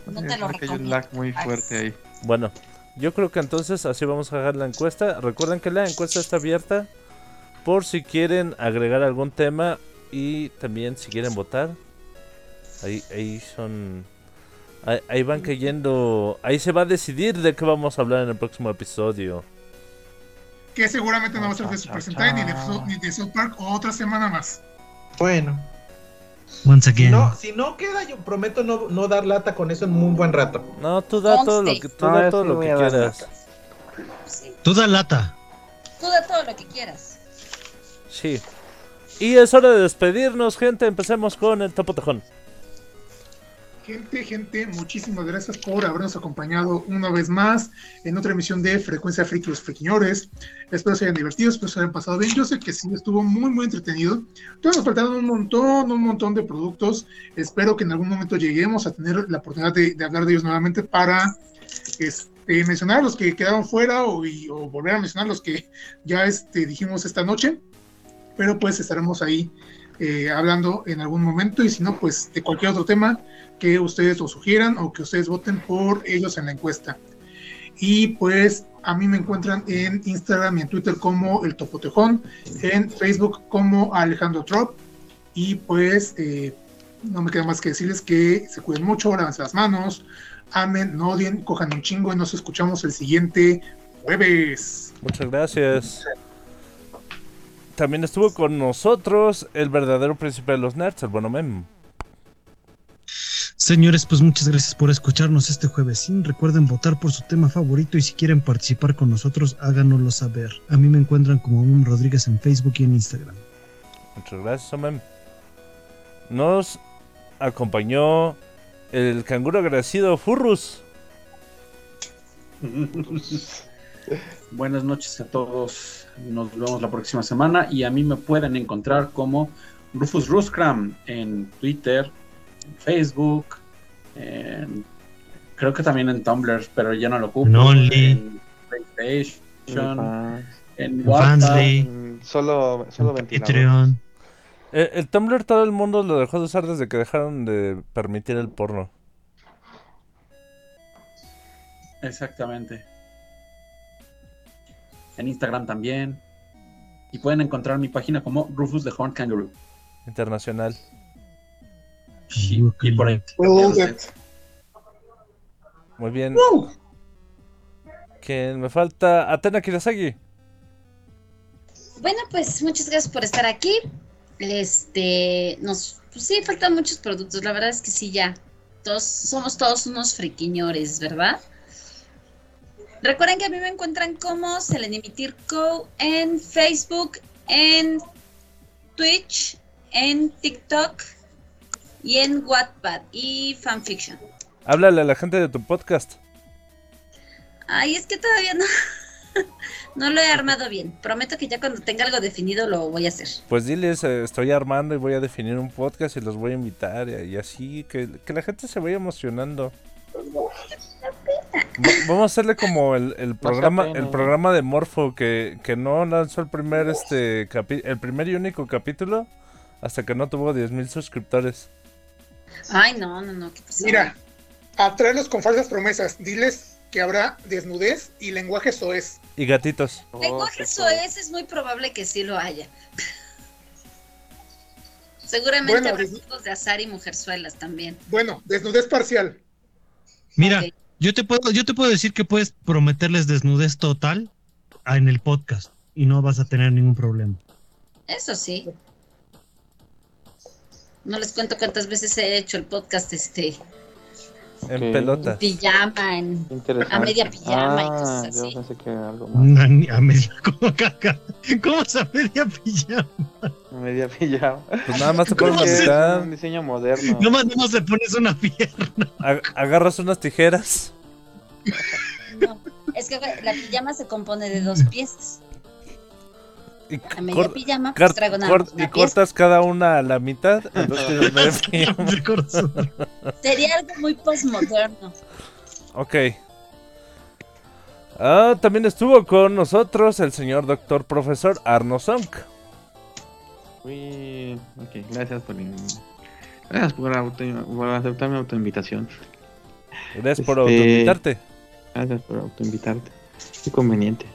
No te lo Creo que hay un lag muy fuerte ahí. Bueno, yo creo que entonces así vamos a dejar la encuesta. Recuerden que la encuesta está abierta por si quieren agregar algún tema y también si quieren votar. Ahí, ahí son... Ahí, ahí van cayendo... Ahí se va a decidir de qué vamos a hablar en el próximo episodio. que seguramente no va a ser de Super Sentai ni de, ni de South Park o otra semana más. Bueno. Once Si again. no, si no queda, yo prometo no, no dar lata con eso en muy buen rato. No, tú da todo lo que, tú No, da todo lo que quieras. Tú da lata. tú da todo lo que quieras. Sí. Y es hora de despedirnos, gente. Empecemos con el topo tejón. Gente, gente, muchísimas gracias por habernos acompañado una vez más en otra emisión de Frecuencia Friki los Friquiñores. Espero se hayan divertido, espero se hayan pasado bien. Yo sé que sí estuvo muy, muy entretenido. Todavía nos faltaron un montón, un montón de productos. Espero que en algún momento lleguemos a tener la oportunidad de, hablar de ellos nuevamente para este, mencionar los que quedaron fuera o, o volver a mencionar los que ya este, dijimos esta noche. Pero pues estaremos ahí eh, hablando en algún momento y si no, pues de cualquier otro tema que ustedes lo sugieran o que ustedes voten por ellos en la encuesta. Y pues a mí me encuentran en Instagram y en Twitter como El Topotejón, en Facebook como Alejandro Trop. Y pues eh, no me queda más que decirles que se cuiden mucho, lávense las manos, amen, no odien, cojan un chingo y nos escuchamos el siguiente jueves. Muchas gracias. También estuvo con nosotros el verdadero príncipe de los nerds, el bueno Mem. Señores, pues muchas gracias por escucharnos este jueves. Recuerden votar por su tema favorito y si quieren participar con nosotros, háganoslo saber. A mí me encuentran como Mem Rodríguez en Facebook y en Instagram. Muchas gracias, Mem. Nos acompañó el canguro agradecido Furrus. Buenas noches a todos. Nos vemos la próxima semana y a mí me pueden encontrar como Rufus Ruskram en Twitter, en Facebook, en- creo que también en Tumblr, pero ya no lo ocupo. En Only. En PlayStation, en WhatsApp. Mm, Solo, solo. Patreon. Eh, el Tumblr todo el mundo lo dejó de usar desde que dejaron de permitir el porno. Exactamente. En Instagram también. Y pueden encontrar mi página como Rufus the Horned Kangaroo. Internacional. Y, y por ahí. Muy bien. ¡Woo! Que me falta Atena Kirasagi. Bueno, pues muchas gracias por estar aquí. Este, nos, pues sí, faltan muchos productos. La verdad es que sí, ya. Todos, somos todos unos friquiñores, ¿verdad? Recuerden que a mí me encuentran como Selenimitir Co en Facebook, en Twitch, en TikTok y en Wattpad y Fanfiction. Háblale a la gente de tu podcast. Ay, es que todavía no, no lo he armado bien. Prometo que ya cuando tenga algo definido lo voy a hacer. Pues diles, eh, estoy armando y voy a definir un podcast y los voy a invitar y, y así, que, que la gente se vaya emocionando. Va- Vamos a hacerle como el, el programa el programa de Morfo que, que no lanzó el primer este capi- el primer y único capítulo hasta que no tuvo 10.000 suscriptores. Ay, no, no, no, ¿qué pasó? Mira, atraerlos con falsas promesas. Diles que habrá desnudez y lenguaje soez. Y gatitos. Oh, Lenguaje soez es muy probable que sí lo haya. Seguramente Bueno, de azar y mujerzuelas también. Bueno, desnudez parcial. Mira. Yo te puedo, yo te puedo decir que puedes prometerles desnudez total en el podcast y no vas a tener ningún problema. Eso sí. No les cuento cuántas veces he hecho el podcast este En Ok. pelota. pijama, en. A media pijama y Ah, cosas así. Yo pensé que era algo más. A media, ¿cómo, caca? ¿Cómo se a media pijama? A media pillado. Pues nada más te pones ¿Cómo la se- mitad, un diseño moderno. Nomás, nomás le pones una pierna. ag- agarras unas tijeras no. Es que la pijama se compone de dos piezas. Y, A media pijama, pues traigo nada cor- más una y pieza. cortas cada una a la mitad. entonces. Sería algo muy postmoderno. Ok. Ah, también estuvo con nosotros el señor doctor profesor Arno Sonk. Uy, ok, gracias por, gracias por, auto- por aceptar mi autoinvitación. Gracias por Este- autoinvitarte. Gracias por autoinvitarte. Qué conveniente.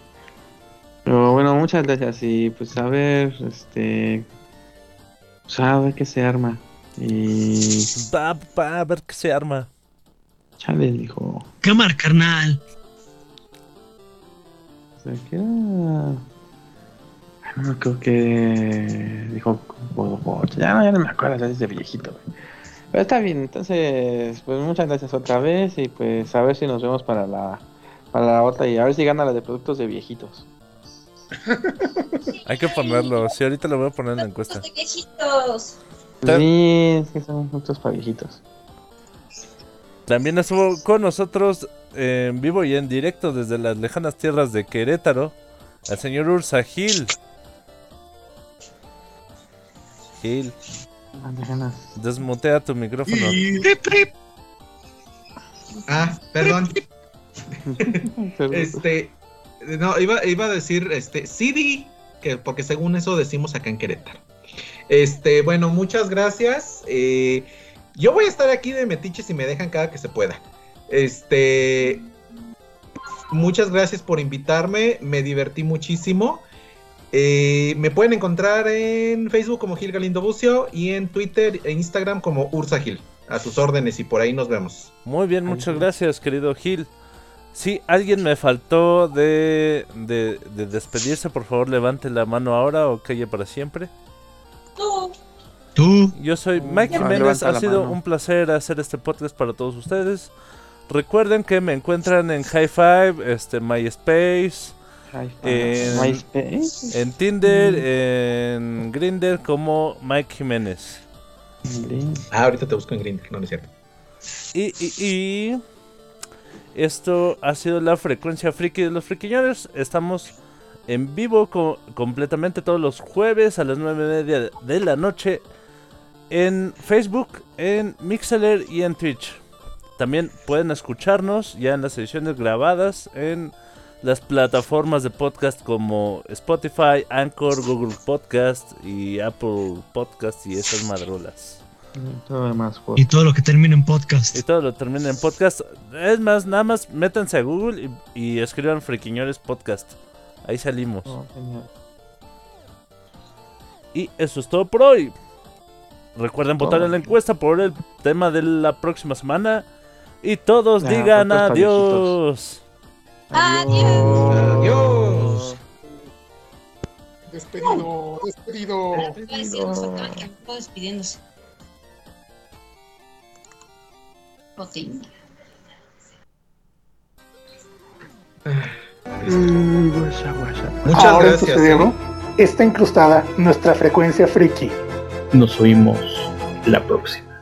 Pero bueno, muchas gracias. Y pues a ver, este. Pues a ver qué se arma. Y. Va, va a ver qué se arma. Chávez dijo. Cámara, carnal. O sea, que era. Ah, No, creo que. Dijo. Ya no, ya no me acuerdo, es de viejito, güey. Pero está bien, entonces, pues muchas gracias otra vez. Y pues a ver si nos vemos para la. Para la otra y a ver si gana la de productos de viejitos. Hay que ponerlo. Sí, ahorita lo voy a poner en la encuesta. De viejitos. Sí, es que son para viejitos. También estuvo con nosotros en vivo y en directo desde las lejanas tierras de Querétaro el señor Ursa Gil. Gil, Ande, ganas. desmutea tu micrófono. Ah, perdón. Este, no, iba, iba a decir, este, CD, que, porque según eso decimos acá en Querétaro. Este, bueno, muchas gracias. eh, yo voy a estar aquí de metiche si me dejan cada que se pueda. Este, muchas gracias por invitarme, me divertí muchísimo. Eh, me pueden encontrar en Facebook como Gil Galindo Bucio y en Twitter e Instagram como Ursa Gil. A sus órdenes y por ahí nos vemos. Muy bien, muchas gracias, querido Gil. Si alguien me faltó de, de, de despedirse, por favor levante la mano ahora o calle para siempre. Tú. Tú. Yo soy Mike Ah, Jiménez, ha sido mano. un placer hacer este podcast para todos ustedes. Recuerden que me encuentran en High Five, este, MySpace, en- MySpace. en Tinder, en Grinder como Mike Jiménez. Ah, ahorita te busco en Grindr, no, no es cierto. Y, y, y esto ha sido la frecuencia friki de los friquiñores. Estamos en vivo co- completamente todos los jueves a las 9 y media de la noche en Facebook, en Mixler y en Twitch. También pueden escucharnos ya en las ediciones grabadas en las plataformas de podcast como Spotify, Anchor, Google Podcast y Apple Podcast y esas madrolas. Todo lo demás. Y todo lo que termine en podcast. Y todo lo termina en podcast. Es más, nada más métanse a Google y, y escriban Friquiñores Podcast. Ahí salimos. Oh. Y eso es todo por hoy. Recuerden votar Oh. en la encuesta por el tema de la próxima semana. Y todos Ya, digan adiós. Adiós. Adiós. Despedido, despedido. Ay, Ok. Muchas Ahora en tu gracias. cerebro ¿eh? está incrustada nuestra frecuencia friki. Nos oímos la próxima.